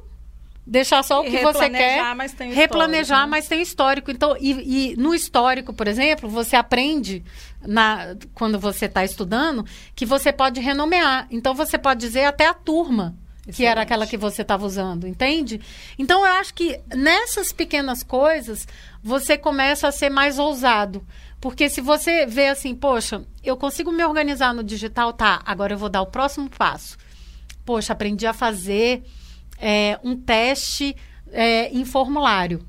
deixar só o que você quer, mas tem replanejar, né? mas tem histórico. Então, e, e no histórico, por exemplo, você aprende na, quando você está estudando que você pode renomear. Então você pode dizer até a turma que era Excelente. aquela que você estava usando, entende? Então eu acho que nessas pequenas coisas você começa a ser mais ousado. Porque se você vê assim, poxa, eu consigo me organizar no digital, tá, agora eu vou dar o próximo passo. Poxa, aprendi a fazer é, um teste é, em formulário,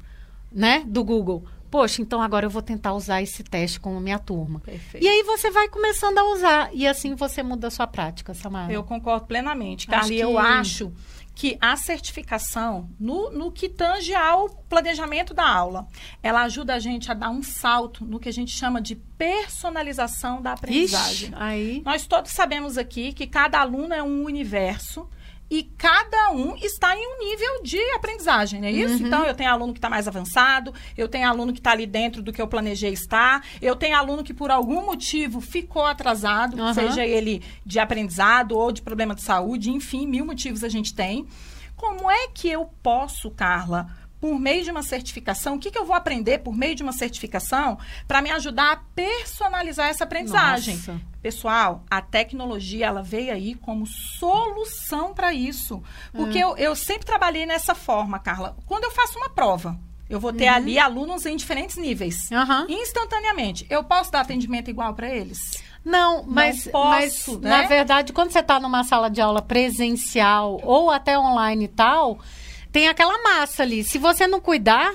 né, do Google. Poxa, então agora eu vou tentar usar esse teste com a minha turma. Perfeito. E aí você vai começando a usar. E assim você muda a sua prática, Samara. Eu concordo plenamente, Carla. E eu acho que a certificação, no, no que tange ao planejamento da aula, ela ajuda a gente a dar um salto no que a gente chama de personalização da aprendizagem. Ixi, aí. Nós todos sabemos aqui que cada aluno é um universo e cada um está em um nível de aprendizagem, não é isso? Uhum. Então, eu tenho aluno que está mais avançado, eu tenho aluno que está ali dentro do que eu planejei estar, eu tenho aluno que por algum motivo ficou atrasado, Uhum. seja ele de aprendizado ou de problema de saúde, enfim, mil motivos a gente tem. Como é que eu posso, Carla, por meio de uma certificação, o que, que eu vou aprender por meio de uma certificação para me ajudar a personalizar essa aprendizagem. Nossa. Pessoal, a tecnologia ela veio aí como solução para isso. Porque Hum. eu, eu sempre trabalhei nessa forma, Carla. Quando eu faço uma prova, eu vou ter Uhum. ali alunos em diferentes níveis. Aham. Instantaneamente, eu posso dar atendimento igual para eles? Não, mas, posso, mas né? na verdade, quando você está numa sala de aula presencial ou até online e tal, tem aquela massa ali. Se você não cuidar,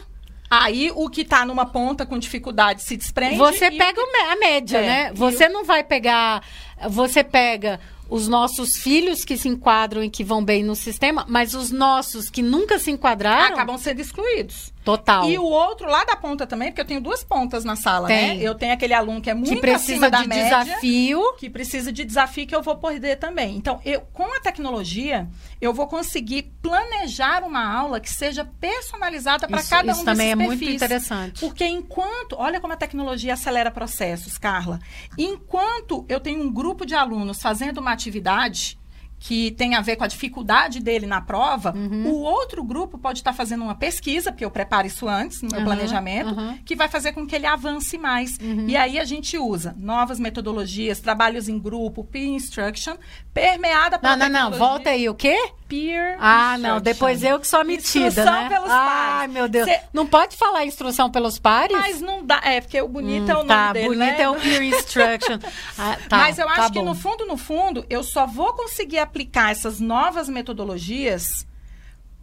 Aí o que está numa ponta com dificuldade se desprende. você o pega que o me- a média, É, né? Você não vai pegar. Você pega os nossos filhos que se enquadram e que vão bem no sistema, mas os nossos que nunca se enquadraram, acabam sendo excluídos. Total. E o outro lá da ponta também, porque eu tenho duas pontas na sala, Tem. né? Eu tenho aquele aluno que é muito que precisa de média, desafio. que precisa de desafio que eu vou poder também. Então, eu com a tecnologia, eu vou conseguir planejar uma aula que seja personalizada para Isso- cada um isso também desses é muito perfis. interessante. Porque enquanto, olha como a tecnologia acelera processos, Carla. Enquanto eu tenho um grupo de alunos fazendo uma atividade que tem a ver com a dificuldade dele na prova, Uhum. o outro grupo pode estar fazendo uma pesquisa, porque eu preparo isso antes no meu Uhum, planejamento, uhum. que vai fazer com que ele avance mais. E aí a gente usa novas metodologias, trabalhos em grupo, peer instruction, permeada Não, pela não, não. tecnologia. Volta aí. O quê? Peer Ah, não. Depois eu que sou a metida, Instrução né? pelos Ai, pares. meu Deus. Cê- Não pode falar instrução pelos pares? Mas não dá, é porque o bonito é o nome tá, dele, bonito né? é o peer instruction. Ah, tá, Mas eu tá acho que bom. no fundo, no fundo, eu só vou conseguir aplicar essas novas metodologias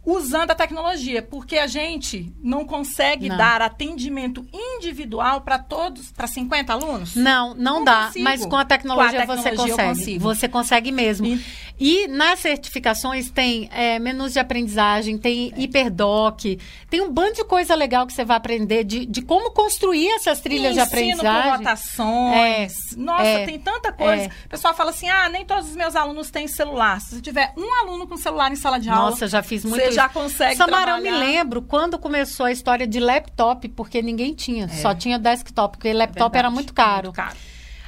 usando a tecnologia, porque a gente não consegue Não. dar atendimento individual para todos, para 50 alunos. Não, não, Não dá. consigo. Mas com a tecnologia, Com a você tecnologia eu consegue. Você consegue mesmo. E- E nas certificações tem é, menus de aprendizagem, tem hiperdoc, tem um bando de coisa legal que você vai aprender de, de como construir essas trilhas de Ensino por aprendizagem. rotações. Nossa, é, tem tanta coisa. é. O pessoal fala assim: ah, nem todos os meus alunos têm celular. Se tiver um aluno com celular em sala de aula, Nossa, já fiz muito você. Já consegue Samara, eu me trabalhar. lembro quando começou a história de laptop, porque ninguém tinha, só tinha desktop, porque laptop É. Verdade, era muito caro. Muito caro.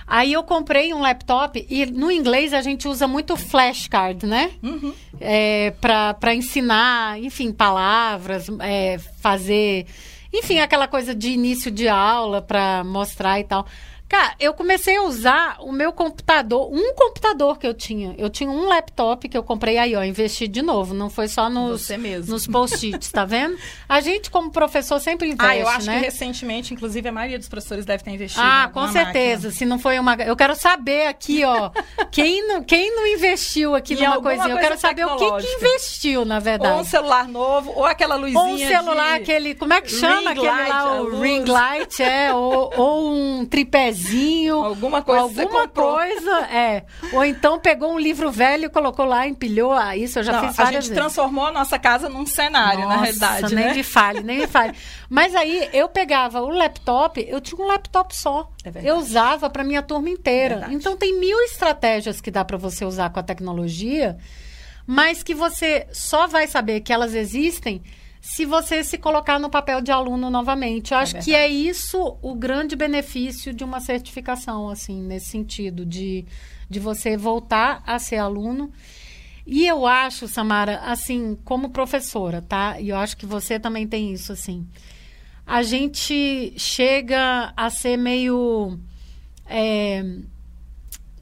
Aí eu comprei um laptop e no inglês a gente usa muito flashcard, né? Uhum. É, para ensinar, enfim, palavras, é, fazer, enfim, aquela coisa de início de aula para mostrar e tal. Cara, eu comecei a usar o meu computador, um computador que eu tinha. Eu tinha um laptop que eu comprei aí, ó, investi de novo. Não foi só nos, nos post-its, tá vendo? A gente, como professor, sempre investe, Ah, eu acho né? que recentemente, inclusive, a maioria dos professores deve ter investido. Ah, com certeza. Se não foi uma. Eu quero saber aqui, ó. quem, não, quem não investiu aqui Em numa coisinha? Eu coisa quero saber o que, que investiu, na máquina. Ou um verdade. celular novo, ou aquela luzinha Ou um celular, de... aquele. Como é que chama ring aquele light, lá? O luz. ring light, é. Ou, ou um tripézinho. Alguma coisa Alguma coisa, é. Ou então pegou um livro velho colocou lá, empilhou. Ah, isso eu já Não, fiz a várias gente vezes. transformou a nossa casa num cenário, na Nossa, realidade, nem né? me fale, nem me fale. Mas aí eu pegava o laptop, eu tinha um laptop só. É eu usava para minha turma inteira. Verdade. Então tem mil estratégias que dá para você usar com a tecnologia, mas que você só vai saber que elas existem se você se colocar no papel de aluno novamente. Eu acho que é isso o grande benefício de uma certificação, assim, nesse sentido, de, de você voltar a ser aluno. E eu acho, Samara, assim, como professora, tá? E eu acho que você também tem isso, assim. A gente chega a ser meio. é,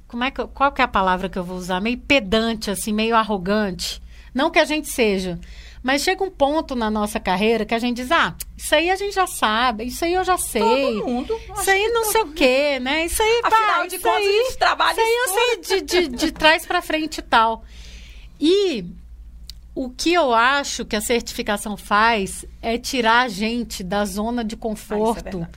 como é que, qual que é a palavra que eu vou usar? Meio pedante, assim, meio arrogante. Não que a gente seja. Mas chega um ponto na nossa carreira que a gente diz, ah, isso aí a gente já sabe, isso aí eu já sei. Todo mundo. Isso aí não sei o quê, né? Isso aí, Afinal pá, de isso contas, aí, a gente trabalha Isso aí eu sei de, de, de trás para frente e tal. E o que eu acho que a certificação faz é tirar a gente da zona de Ah, é conforto verdade.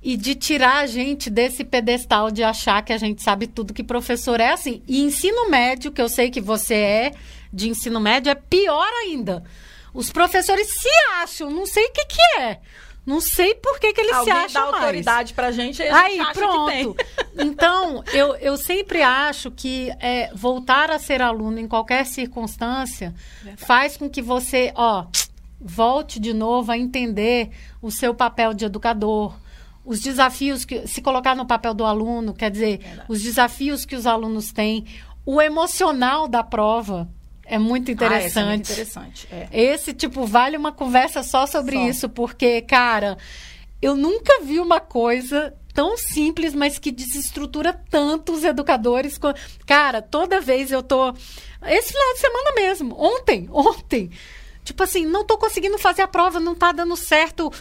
e de tirar a gente desse pedestal de achar que a gente sabe tudo que professor é assim. E ensino médio, que eu sei que você é de ensino médio, é pior ainda. Os professores se acham, não sei o que, que é. Não sei por que, que eles Alguém se acham dá mais. autoridade pra gente a gente Aí, acha pronto. que tem. Então, eu, eu sempre acho que é, voltar a ser aluno em qualquer circunstância faz com que você, ó, volte de novo a entender o seu papel de educador. Os desafios que. Se colocar no papel do aluno, quer dizer, os desafios que os alunos têm, o emocional da prova. É muito interessante. Ah, é muito interessante. É. esse, tipo, vale uma conversa só sobre só. isso, porque, cara, eu nunca vi uma coisa tão simples, mas que desestrutura tanto os educadores. Cara, toda vez eu tô. Esse final de semana mesmo, ontem, ontem. Tipo assim, não tô conseguindo fazer a prova, não tá dando certo.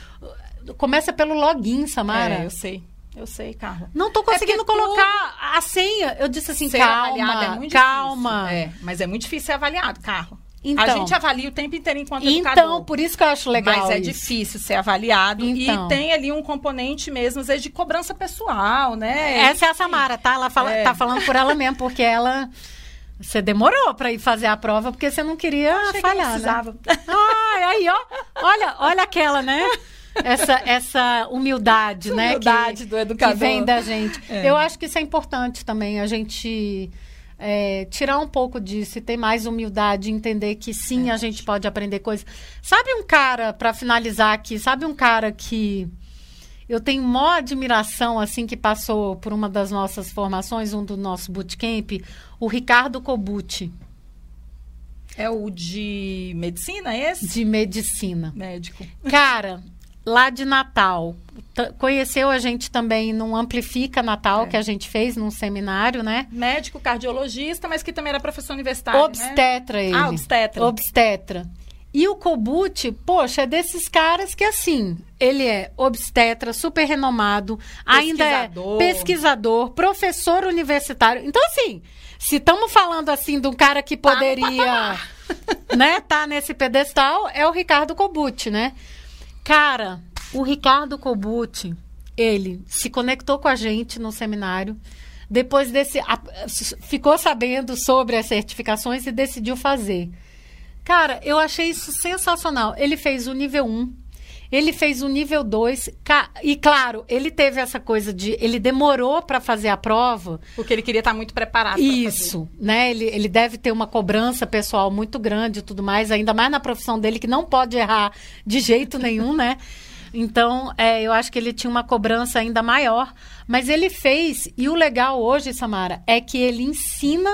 Começa pelo login, Samara. É, eu sei. Eu sei, Carla. Não tô conseguindo é colocar tudo... a senha. Eu disse assim, calma, é calma. É, mas é muito difícil ser avaliado, Carla. Então, a gente avalia o tempo inteiro enquanto então. Então, por isso que eu acho legal Mas é isso. difícil ser avaliado. Então. E tem ali um componente mesmo, às vezes, de cobrança pessoal, né? Essa é a Samara, tá? Ela fala, é. tá falando por ela mesmo, porque ela... Você demorou para ir fazer a prova porque você não queria falhar, que não né? Ai, aí, ó. Olha, olha aquela, né? Essa, essa humildade, né? Humildade que, do educador. Que vem da gente. É. Eu acho que isso é importante também, a gente é, tirar um pouco disso e ter mais humildade, entender que sim, é. a gente pode aprender coisas. Sabe um cara, para finalizar aqui, sabe um cara que eu tenho maior admiração, assim, que passou por uma das nossas formações, um do nosso bootcamp, o Ricardo Cobucci. É o de medicina, é esse? De medicina. Médico. Cara, lá de Natal. T conheceu a gente também num Amplifica Natal, é. que a gente fez num seminário, né? Médico, cardiologista, mas que também era professor universitário. Obstetra, né? ele. Ah, obstetra. Obstetra. E o Kobuti, poxa, é desses caras que, assim, ele é obstetra, super renomado, ainda é pesquisador, professor universitário. Então, assim, se estamos falando, assim, de um cara que tá poderia, né, tá nesse pedestal, é o Ricardo Kobuti, né? Cara, o Ricardo Kobuti, ele se conectou com a gente no seminário. Depois desse. Ficou sabendo sobre as certificações e decidiu fazer. Cara, eu achei isso sensacional. Ele fez o nível 1, ele fez o nível 2. E claro, ele teve essa coisa de. Ele demorou para fazer a prova. Porque ele queria estar muito preparado. Isso, né? Ele, ele deve ter uma cobrança pessoal muito grande e tudo mais, ainda mais na profissão dele, que não pode errar de jeito nenhum, né? Então, é, eu acho que ele tinha uma cobrança ainda maior. Mas ele fez, e o legal hoje, Samara, é que ele ensina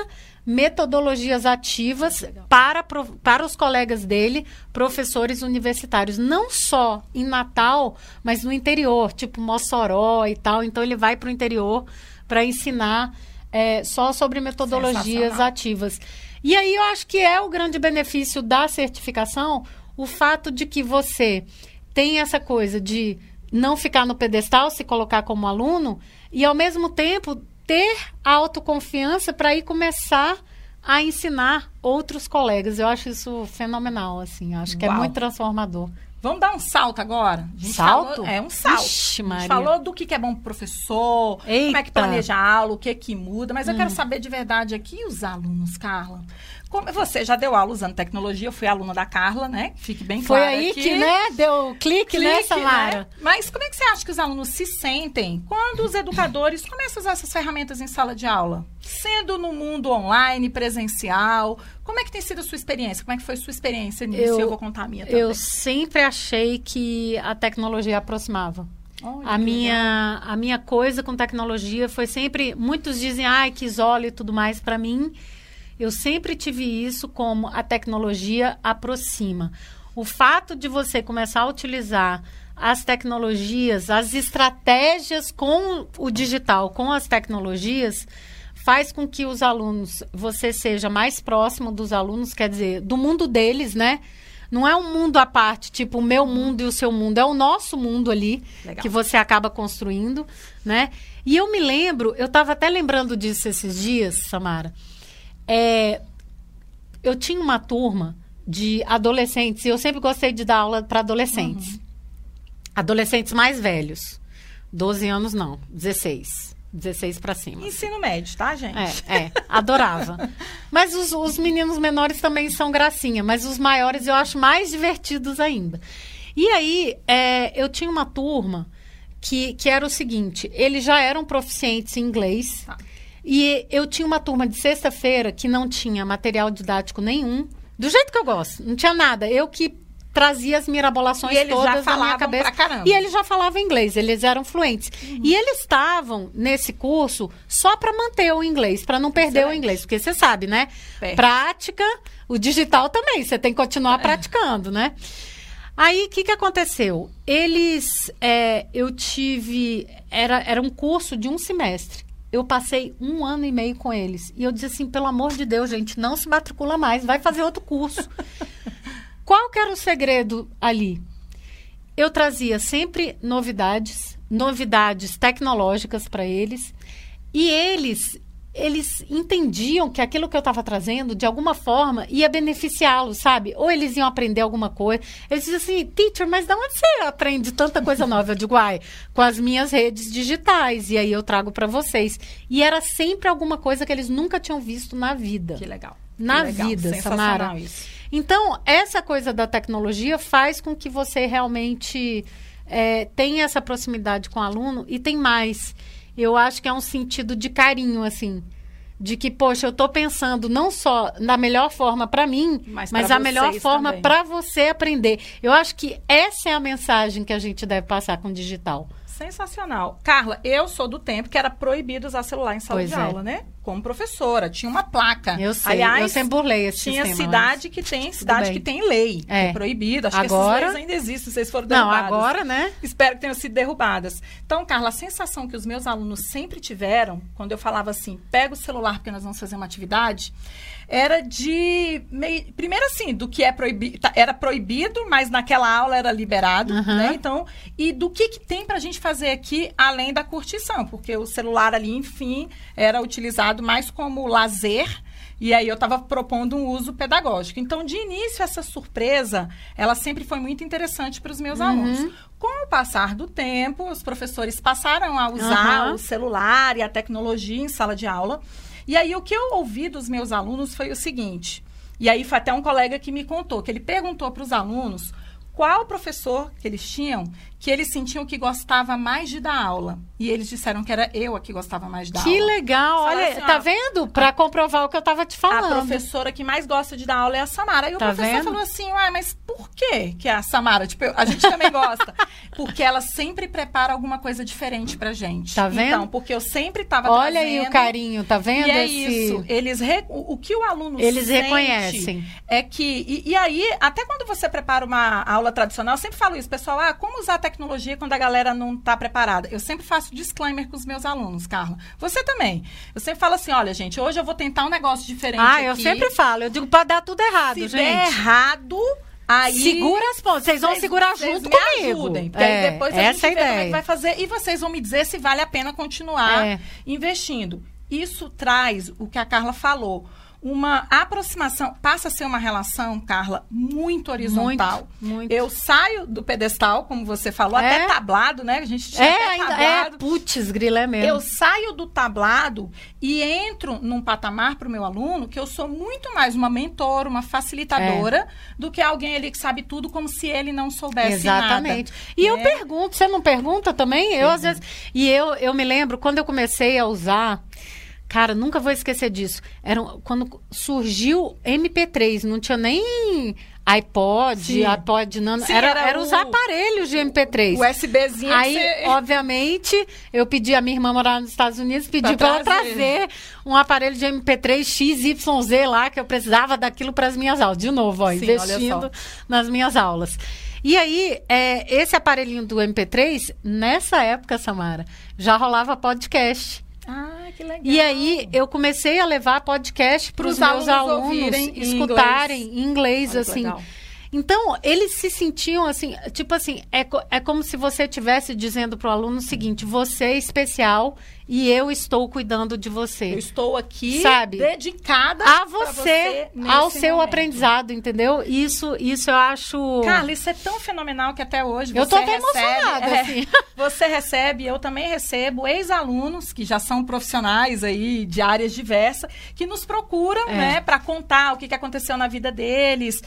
metodologias ativas para, para os colegas dele, professores universitários, não só em Natal, mas no interior, tipo Mossoró e tal. Então ele vai para o interior para ensinar é, só sobre metodologias ativas. E aí eu acho que é o grande benefício da certificação, o fato de que você tem essa coisa de não ficar no pedestal, se colocar como aluno, e ao mesmo tempo ter autoconfiança para ir começar a ensinar outros colegas. Eu acho isso fenomenal, assim. Acho que é Uau. é muito transformador. Vamos dar um salto agora? salto? Falou, é um salto. Ixi, a gente falou do que, é bom pro professor, Eita. como é que planeja a aula, o que é que muda, mas eu hum. quero saber de verdade aqui os alunos, Carla. Como você já deu aula usando tecnologia, eu fui aluna da Carla, né? Fique bem claro. Foi aí aqui. que, né, deu clique, clique nessa, Lara. Né? Mas como é que você acha que os alunos se sentem quando os educadores começam a usar essas ferramentas em sala de aula? Sendo no mundo online, presencial, como é que tem sido a sua experiência? Como é que foi a sua experiência nisso? Eu, eu vou contar a minha também. Eu sempre achei que a tecnologia aproximava. Olha, a minha a minha coisa com tecnologia foi sempre muitos dizem ai que isola e tudo mais para mim eu sempre tive isso como a tecnologia aproxima. O fato de você começar a utilizar as tecnologias, as estratégias com o digital, com as tecnologias, faz com que os alunos, você seja mais próximo dos alunos, quer dizer, do mundo deles, né? Não é um mundo à parte, tipo o meu mundo e o seu mundo, é o nosso mundo ali Legal. que você acaba construindo, né? E eu me lembro, eu estava até lembrando disso esses dias, Samara. É, eu tinha uma turma de adolescentes, e eu sempre gostei de dar aula para adolescentes. Uhum. Adolescentes mais velhos. 12 anos não, 16. 16 para cima. Ensino médio, tá, gente? É, é adorava. mas os, os, meninos menores também são gracinha, mas os maiores eu acho mais divertidos ainda. E aí, é, eu tinha uma turma que, que era o seguinte: eles já eram proficientes em inglês. Tá. E eu tinha uma turma de sexta-feira que não tinha material didático nenhum, do jeito que eu gosto, não tinha nada. Eu que trazia as mirabolações E todas na minha cabeça. E eles já falavam inglês, eles eram fluentes. E eles estavam nesse curso só para manter o inglês, para não perder o Excelente. inglês, porque você sabe, né? Perde. Prática, o digital também, você tem que continuar É. praticando, né? Aí, o que, que aconteceu? Eles, é, eu tive, era, era um curso de um semestre. Eu passei um ano e meio com eles. E eu disse assim, pelo amor de Deus, gente, não se matricula mais, vai fazer outro curso. Qual que era o segredo ali? Eu trazia sempre novidades, novidades tecnológicas para eles, e eles eles entendiam que aquilo que eu estava trazendo, de alguma forma, ia beneficiá-los, sabe? Ou eles iam aprender alguma coisa. Eles diziam assim, teacher, mas de onde você aprende tanta coisa nova? Eu digo, ai, com as minhas redes digitais. E aí eu trago para vocês. E era sempre alguma coisa que eles nunca tinham visto na vida. Que legal. Na Que legal. vida, Samara. isso. Então, essa coisa da tecnologia faz com que você realmente é, tenha essa proximidade com o aluno e tem mais. Eu acho que é um sentido de carinho, assim. De que, poxa, eu estou pensando não só na melhor forma para mim, Mas mas, a melhor forma para você aprender. Eu acho que essa é a mensagem que a gente deve passar com o digital. Sensacional. Carla, eu sou do tempo que era proibido usar celular em sala Pois de é. aula, né? Como professora. Tinha uma placa. Eu sei, Aliás, eu sempre burlei esse Tinha sistema. cidade que tem cidade que tem lei. que É. É proibido. Acho que Agora- essas leis ainda existem, vocês foram Não, derrubadas. agora, né? Espero que tenham sido derrubadas. Então, Carla, a sensação que os meus alunos sempre tiveram, quando eu falava assim, pega o celular porque nós vamos fazer uma atividade, era de. meio- primeiro assim, do que é proibido. Era proibido, mas naquela aula era liberado. Né? Então, e do que, que tem pra gente fazer aqui além da curtição? Porque o celular ali, enfim, era utilizado mais como lazer. E aí eu estava propondo um uso pedagógico. Então, de início, essa surpresa, ela sempre foi muito interessante para os meus Uhum. alunos. Com o passar do tempo, os professores passaram a usar Aham. o celular e a tecnologia em sala de aula. E aí o que eu ouvi dos meus alunos foi o seguinte. E aí foi até um colega que me contou, que ele perguntou para os alunos qual professor que eles tinham que eles sentiam que gostava mais de dar aula. E eles disseram que era eu a que gostava mais de dar Que aula. legal. Fala Olha, assim, tá ó, vendo? Para comprovar o que eu tava te A falando. professora que mais gosta de dar aula é a Samara. E o Tá professor vendo? falou assim, ué, mas por que que a Samara? Tipo, eu- a gente também gosta. Porque ela sempre prepara alguma coisa diferente pra gente. Tá vendo? Então, porque eu sempre tava Olha aí trazendo... o carinho, tá vendo? E é esse... isso. Eles re- o, o que o aluno Eles reconhecem. É que. E, e aí, até quando você prepara uma aula tradicional, eu sempre falo isso, pessoal. Ah, como usar a tecnologia quando a galera não está preparada? Eu sempre faço disclaimer com os meus alunos, Carla. Você também. Eu sempre falo assim: olha, gente, hoje eu vou tentar um negócio diferente. Ah, eu aqui. sempre falo. Eu digo para dar tudo errado, Se gente. der errado, aí. Segura as pontas. Vocês vão segurar junto me comigo. Ajudem, porque É, aí depois a essa gente é a vê como é ideia. que vai fazer e vocês vão me dizer se vale a pena continuar É. investindo. Isso traz o que a Carla falou. Uma aproximação, passa a ser uma relação, Carla, muito horizontal. Muito, muito. Eu saio do pedestal, como você falou, É. até tablado, né? A gente tinha É, até ainda é. tablado. Putz, grila é mesmo. Eu saio do tablado e entro num patamar para o meu aluno que eu sou muito mais uma mentora, uma facilitadora, É. do que alguém ali que sabe tudo como se ele não soubesse Exatamente. nada. E eu né? pergunto, você não pergunta também? Eu às vezes. E eu, eu me lembro, quando eu comecei a usar. Cara, nunca vou esquecer disso. Era quando surgiu MP3, não tinha nem iPod, Sim. iPod Nano. Sim, era, era era os o- aparelhos de MP3. O USBzinho Aí, você... obviamente, eu pedi a minha irmã morar nos Estados Unidos, pedi para ela trazer. um aparelho de MP3 XYZ lá, que eu precisava daquilo para as minhas aulas. De novo, ó, Sim, investindo nas minhas aulas. E aí, é, esse aparelhinho do MP3, nessa época, Samara, já rolava podcast. Ah, que legal. E aí, eu comecei a levar podcast para os meus alunos ouvirem escutarem em inglês, assim. legal. Então, eles se sentiam assim, tipo assim, é, é como se você estivesse dizendo para o aluno o seguinte: você é especial e eu estou cuidando de Eu você. estou aqui Sabe? dedicada A você, nesse ao seu momento. aprendizado, entendeu? Isso, isso eu acho. Carla, isso é tão fenomenal que até hoje Eu você tô até recebe, emocionada, é, assim. Você recebe, eu também recebo ex-alunos que já são profissionais aí de áreas diversas que nos procuram, É. né, para contar o que, que aconteceu na vida deles.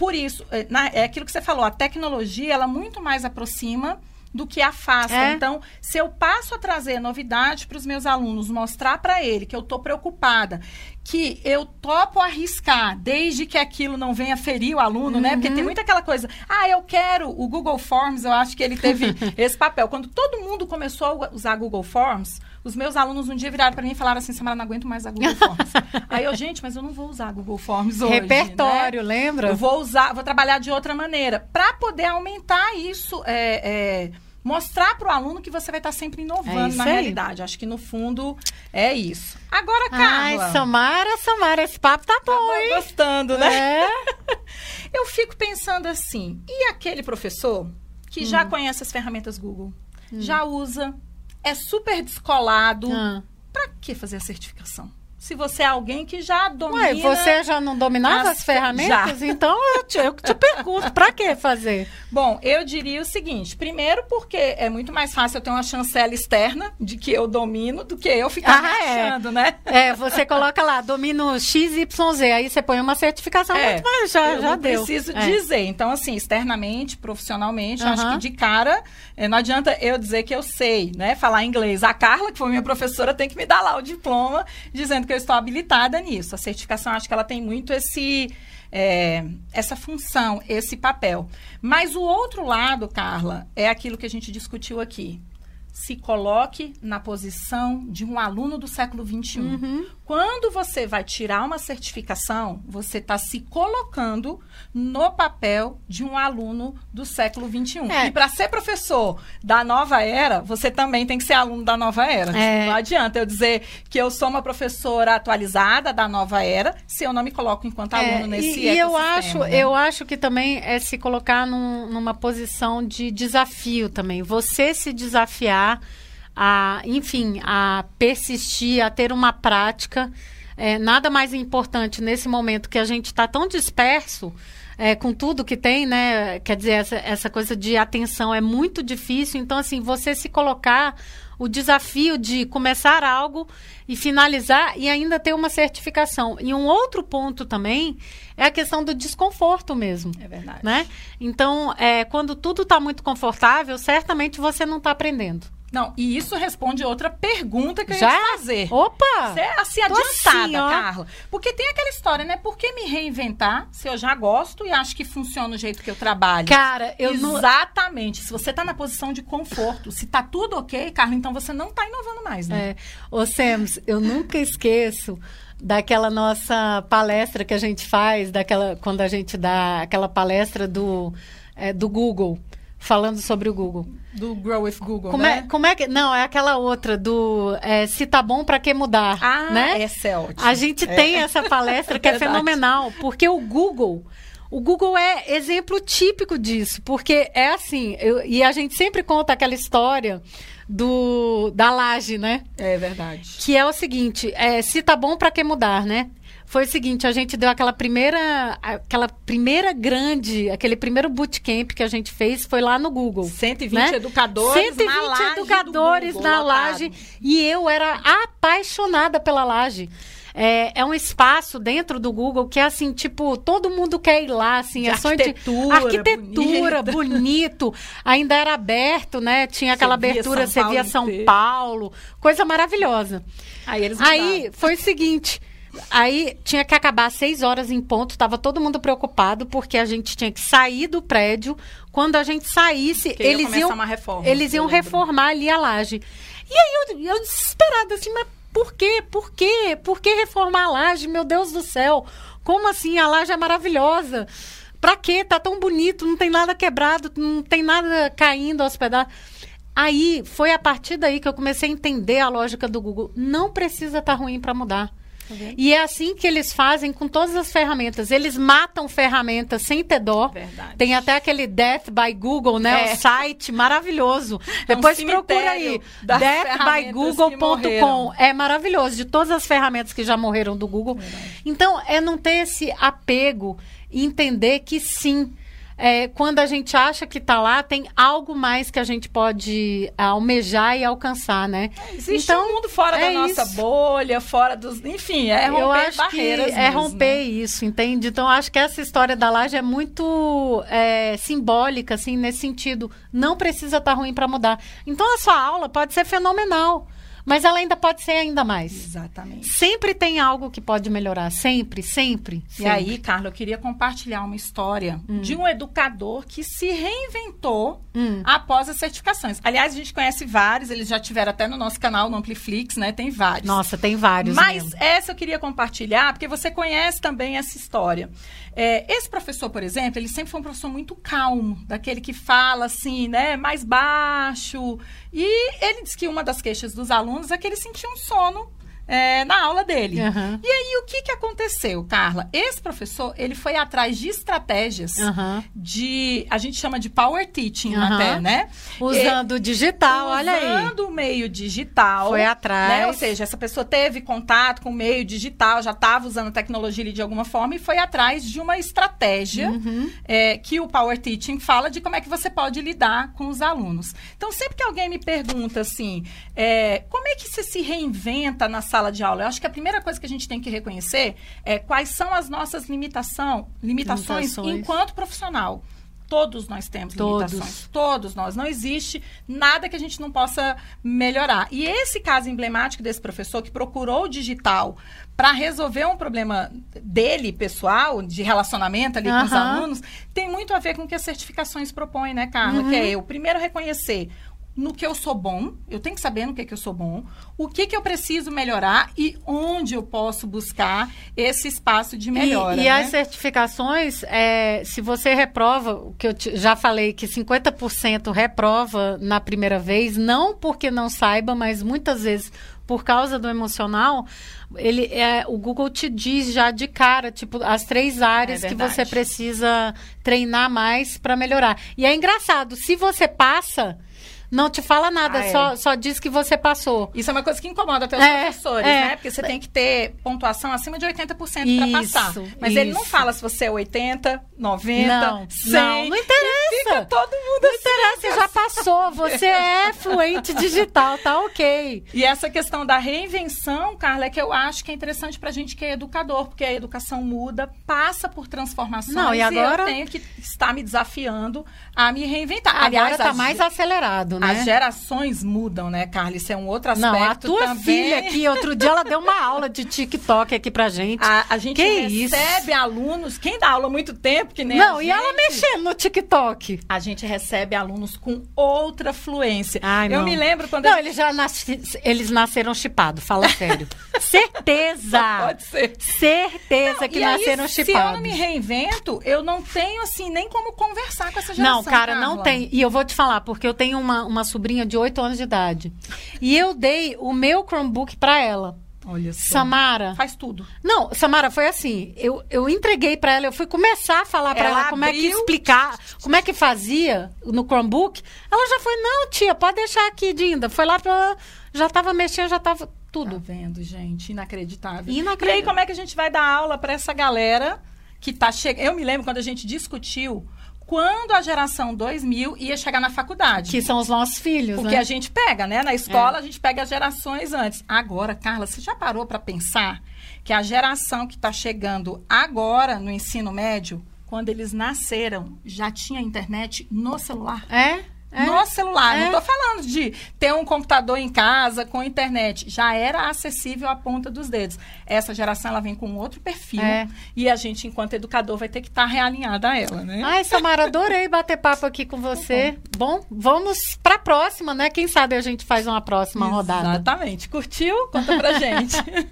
Por isso, é, na- é aquilo que você falou, a tecnologia ela muito mais aproxima do que afasta. É. Então, se eu passo a trazer novidade para os meus alunos, mostrar para ele que eu estou preocupada, que eu topo arriscar, desde que aquilo não venha ferir o aluno, uhum. né? Porque tem uhum. muito aquela coisa, ah, eu quero o Google Forms, eu acho que ele teve esse papel. Quando todo mundo começou a usar Google Forms, os meus alunos um dia viraram para mim e falaram assim, Samara, não aguento mais a Google Forms. Aí eu, gente, mas eu não vou usar Google Forms hoje. Repertório, né? lembra? Eu vou usar, vou trabalhar de outra maneira. Para poder aumentar isso, é, é mostrar para o aluno que você vai estar sempre inovando é na aí. realidade. Acho que no fundo é isso. Agora, Carla. Ai, Samara, Samara, esse papo tá bom, tá hein? gostando, né? É. Eu fico pensando assim, e aquele professor que hum. já conhece as ferramentas Google, hum. já usa, é super descolado, hum. para que fazer a certificação? Se você é alguém que já domina. Ué, você já não dominava as, as ferramentas? Já. Então eu te, eu te pergunto, para que fazer? Bom, eu diria o seguinte: primeiro, porque é muito mais fácil eu ter uma chancela externa de que eu domino do que eu ficar ah, achando, é. né? É, você coloca lá, domino XYZ, aí você põe uma certificação é, muito mais, já, eu já deu. preciso é. dizer. Então, assim, externamente, profissionalmente, acho que de cara, eh, não adianta eu dizer que eu sei, né? Falar inglês. A Carla, que foi minha professora, tem que me dar lá o diploma dizendo eu estou habilitada nisso. A certificação, acho que ela tem muito esse. É, essa função, esse papel. Mas o outro lado, Carla, é aquilo que a gente discutiu aqui se coloque na posição de um aluno do século XXI. Uhum. Quando você vai tirar uma certificação, você está se colocando no papel de um aluno do século XXI. É. E para ser professor da nova era, você também tem que ser aluno da nova era. É. Não adianta eu dizer que eu sou uma professora atualizada da nova era se eu não me coloco enquanto é. aluno nesse e, e eu acho, né? eu acho que também é se colocar num, numa posição de desafio também. Você se desafiar a, enfim, a persistir, a ter uma prática. É, nada mais importante nesse momento que a gente está tão disperso é, com tudo que tem, né? Quer dizer, essa, essa coisa de atenção é muito difícil. Então, assim, você se colocar o desafio de começar algo e finalizar e ainda ter uma certificação. E um outro ponto também é a questão do desconforto mesmo. É verdade. Né? Então, é, quando tudo está muito confortável, certamente você não está aprendendo. Não, e isso responde outra pergunta que eu Já? ia fazer. Opa! Você é assim, adiantada, assim, Carla. Porque tem aquela história, né? Por que me reinventar se eu já gosto e acho que funciona o jeito que eu trabalho? Cara, eu Exatamente. Não... Se você tá na posição de conforto, se tá tudo ok, Carla, então você não tá inovando mais, né? É. Ô, Sams, eu nunca esqueço daquela nossa palestra que a gente faz, daquela quando a gente dá aquela palestra do, é, do Google falando sobre o Google. Do Grow with Google, como né? É, como é que... Não, é aquela outra do é, se tá bom, para que mudar, ah, né? essa é ótima. A gente é. tem essa palestra que é fenomenal, porque o Google... O Google é exemplo típico disso, porque é assim, eu, e a gente sempre conta aquela história do da laje, né? É verdade. Que é o seguinte, é, se tá bom, para que mudar, né? Foi o seguinte, a gente deu aquela primeira, aquela primeira grande, aquele primeiro bootcamp que a gente fez foi lá no Google. 120 né? educadores 120 na laje educadores Google, na laje e eu era apaixonada pela laje. É, é, um espaço dentro do Google que é assim, tipo, todo mundo quer ir lá, assim, de é arquitetura, de arquitetura, bonito, ainda era aberto, né? Tinha aquela você abertura, você via São Paulo, coisa maravilhosa. Aí, eles Aí foi o seguinte, Aí tinha que acabar às seis horas em ponto, estava todo mundo preocupado, porque a gente tinha que sair do prédio. Quando a gente saísse, eles iam, reforma, eles iam reformar ali a laje. E aí eu, eu desesperada, assim, mas por quê? Por quê? Por que reformar a laje? Meu Deus do céu! Como assim? A laje é maravilhosa. Pra quê? Tá tão bonito, não tem nada quebrado, não tem nada caindo aos pedaços. Aí foi a partir daí que eu comecei a entender a lógica do Google. Não precisa estar tá ruim para mudar. Uhum. E é assim que eles fazem com todas as ferramentas. Eles matam ferramentas sem ter dó. Verdade. Tem até aquele Death by Google, né? É. O site maravilhoso. É Depois um procura aí. deathbygoogle.com. É maravilhoso. De todas as ferramentas que já morreram do Google. Verdade. Então, é não ter esse apego e entender que sim, é, quando a gente acha que está lá, tem algo mais que a gente pode almejar e alcançar, né? existe então, um mundo fora é da nossa isso. bolha, fora dos. Enfim, é romper eu acho barreiras. Que é romper né? isso, entende? Então, acho que essa história da laje é muito é, simbólica, assim, nesse sentido. Não precisa estar tá ruim para mudar. Então, a sua aula pode ser fenomenal. Mas ela ainda pode ser ainda mais. Exatamente. Sempre tem algo que pode melhorar, sempre, sempre. E aí, Carla, eu queria compartilhar uma história hum. de um educador que se reinventou hum. após as certificações. Aliás, a gente conhece vários, eles já tiveram até no nosso canal, no Ampliflix, né? Tem vários. Nossa, tem vários. Mas mesmo. essa eu queria compartilhar, porque você conhece também essa história. É, esse professor, por exemplo, ele sempre foi um professor muito calmo, daquele que fala assim, né, mais baixo. E ele disse que uma das queixas dos alunos é que ele sentia um sono é, na aula dele. Uhum. E aí, o que, que aconteceu, Carla? Esse professor, ele foi atrás de estratégias uhum. de... A gente chama de power teaching uhum. até, né? Usando o digital, olha aí. Usando o meio digital. Foi atrás. Né? Ou seja, essa pessoa teve contato com o meio digital, já estava usando tecnologia de alguma forma e foi atrás de uma estratégia uhum. é, que o power teaching fala de como é que você pode lidar com os alunos. Então, sempre que alguém me pergunta assim, é, como é que você se reinventa na sala sala de aula. Eu acho que a primeira coisa que a gente tem que reconhecer é quais são as nossas limitação, limitações, limitações. enquanto profissional. Todos nós temos Todos. limitações. Todos nós. Não existe nada que a gente não possa melhorar. E esse caso emblemático desse professor que procurou o digital para resolver um problema dele, pessoal, de relacionamento ali uhum. com os alunos, tem muito a ver com o que as certificações propõem, né, Carla? Uhum. Que é eu primeiro reconhecer no que eu sou bom, eu tenho que saber no que, que eu sou bom, o que, que eu preciso melhorar e onde eu posso buscar esse espaço de melhora. E, e né? as certificações, é, se você reprova, o que eu já falei, que 50% reprova na primeira vez, não porque não saiba, mas muitas vezes por causa do emocional, ele é, o Google te diz já de cara, tipo, as três áreas é que você precisa treinar mais para melhorar. E é engraçado, se você passa, não te fala nada, ah, é. só, só diz que você passou. Isso é uma coisa que incomoda até os é, professores, é. né? Porque você tem que ter pontuação acima de 80% para passar. Mas isso. ele não fala se você é 80, 90, não, 100. Não, não interessa. Fica todo mundo Não assim, interessa, já passou. Você é fluente digital, tá ok. E essa questão da reinvenção, Carla, é que eu acho que é interessante pra gente que é educador, porque a educação muda, passa por transformações. Não, e agora... E eu tenho que estar me desafiando a me reinventar. Agora Aliás, tá mais acelerado, né? As gerações mudam, né, Carla? Isso é um outro aspecto Não, a tua também. filha aqui, outro dia ela deu uma aula de TikTok aqui pra gente. A, a gente que recebe isso? alunos, quem dá aula há muito tempo, que nem Não, e ela mexendo no TikTok. A gente recebe alunos com outra fluência. Ai, eu não. me lembro quando... Não, eles já nasci, eles nasceram chipados, fala sério. Certeza! pode ser. Certeza não, que nasceram aí, chipados. Se eu não me reinvento, eu não tenho, assim, nem como conversar com essa geração, Não, cara, Carla. não tem. E eu vou te falar, porque eu tenho uma, uma sobrinha de 8 anos de idade. E eu dei o meu Chromebook para ela. Olha só. Samara. Faz tudo. Não, Samara, foi assim. Eu, eu entreguei para ela, eu fui começar a falar para ela, ela como é que explicar, como é que fazia no Chromebook. Ela já foi, não, tia, pode deixar aqui, Dinda. Foi lá para. Já estava mexendo, já estava tudo. Tá vendo, gente? Inacreditável. Inacreditável. E aí, como é que a gente vai dar aula para essa galera que tá chegando? Eu me lembro quando a gente discutiu quando a geração 2000 ia chegar na faculdade. Que são os nossos filhos, Porque né? a gente pega, né? Na escola, é. a gente pega as gerações antes. Agora, Carla, você já parou para pensar que a geração que está chegando agora no ensino médio, quando eles nasceram, já tinha internet no celular? É? É, no celular. É. Não estou falando de ter um computador em casa com internet. Já era acessível à ponta dos dedos. Essa geração ela vem com outro perfil é. e a gente, enquanto educador, vai ter que estar tá realinhada a ela, né? Ai, Samara, adorei bater papo aqui com você. Bom. bom, vamos para a próxima, né? Quem sabe a gente faz uma próxima rodada. Exatamente. Curtiu? Conta pra gente.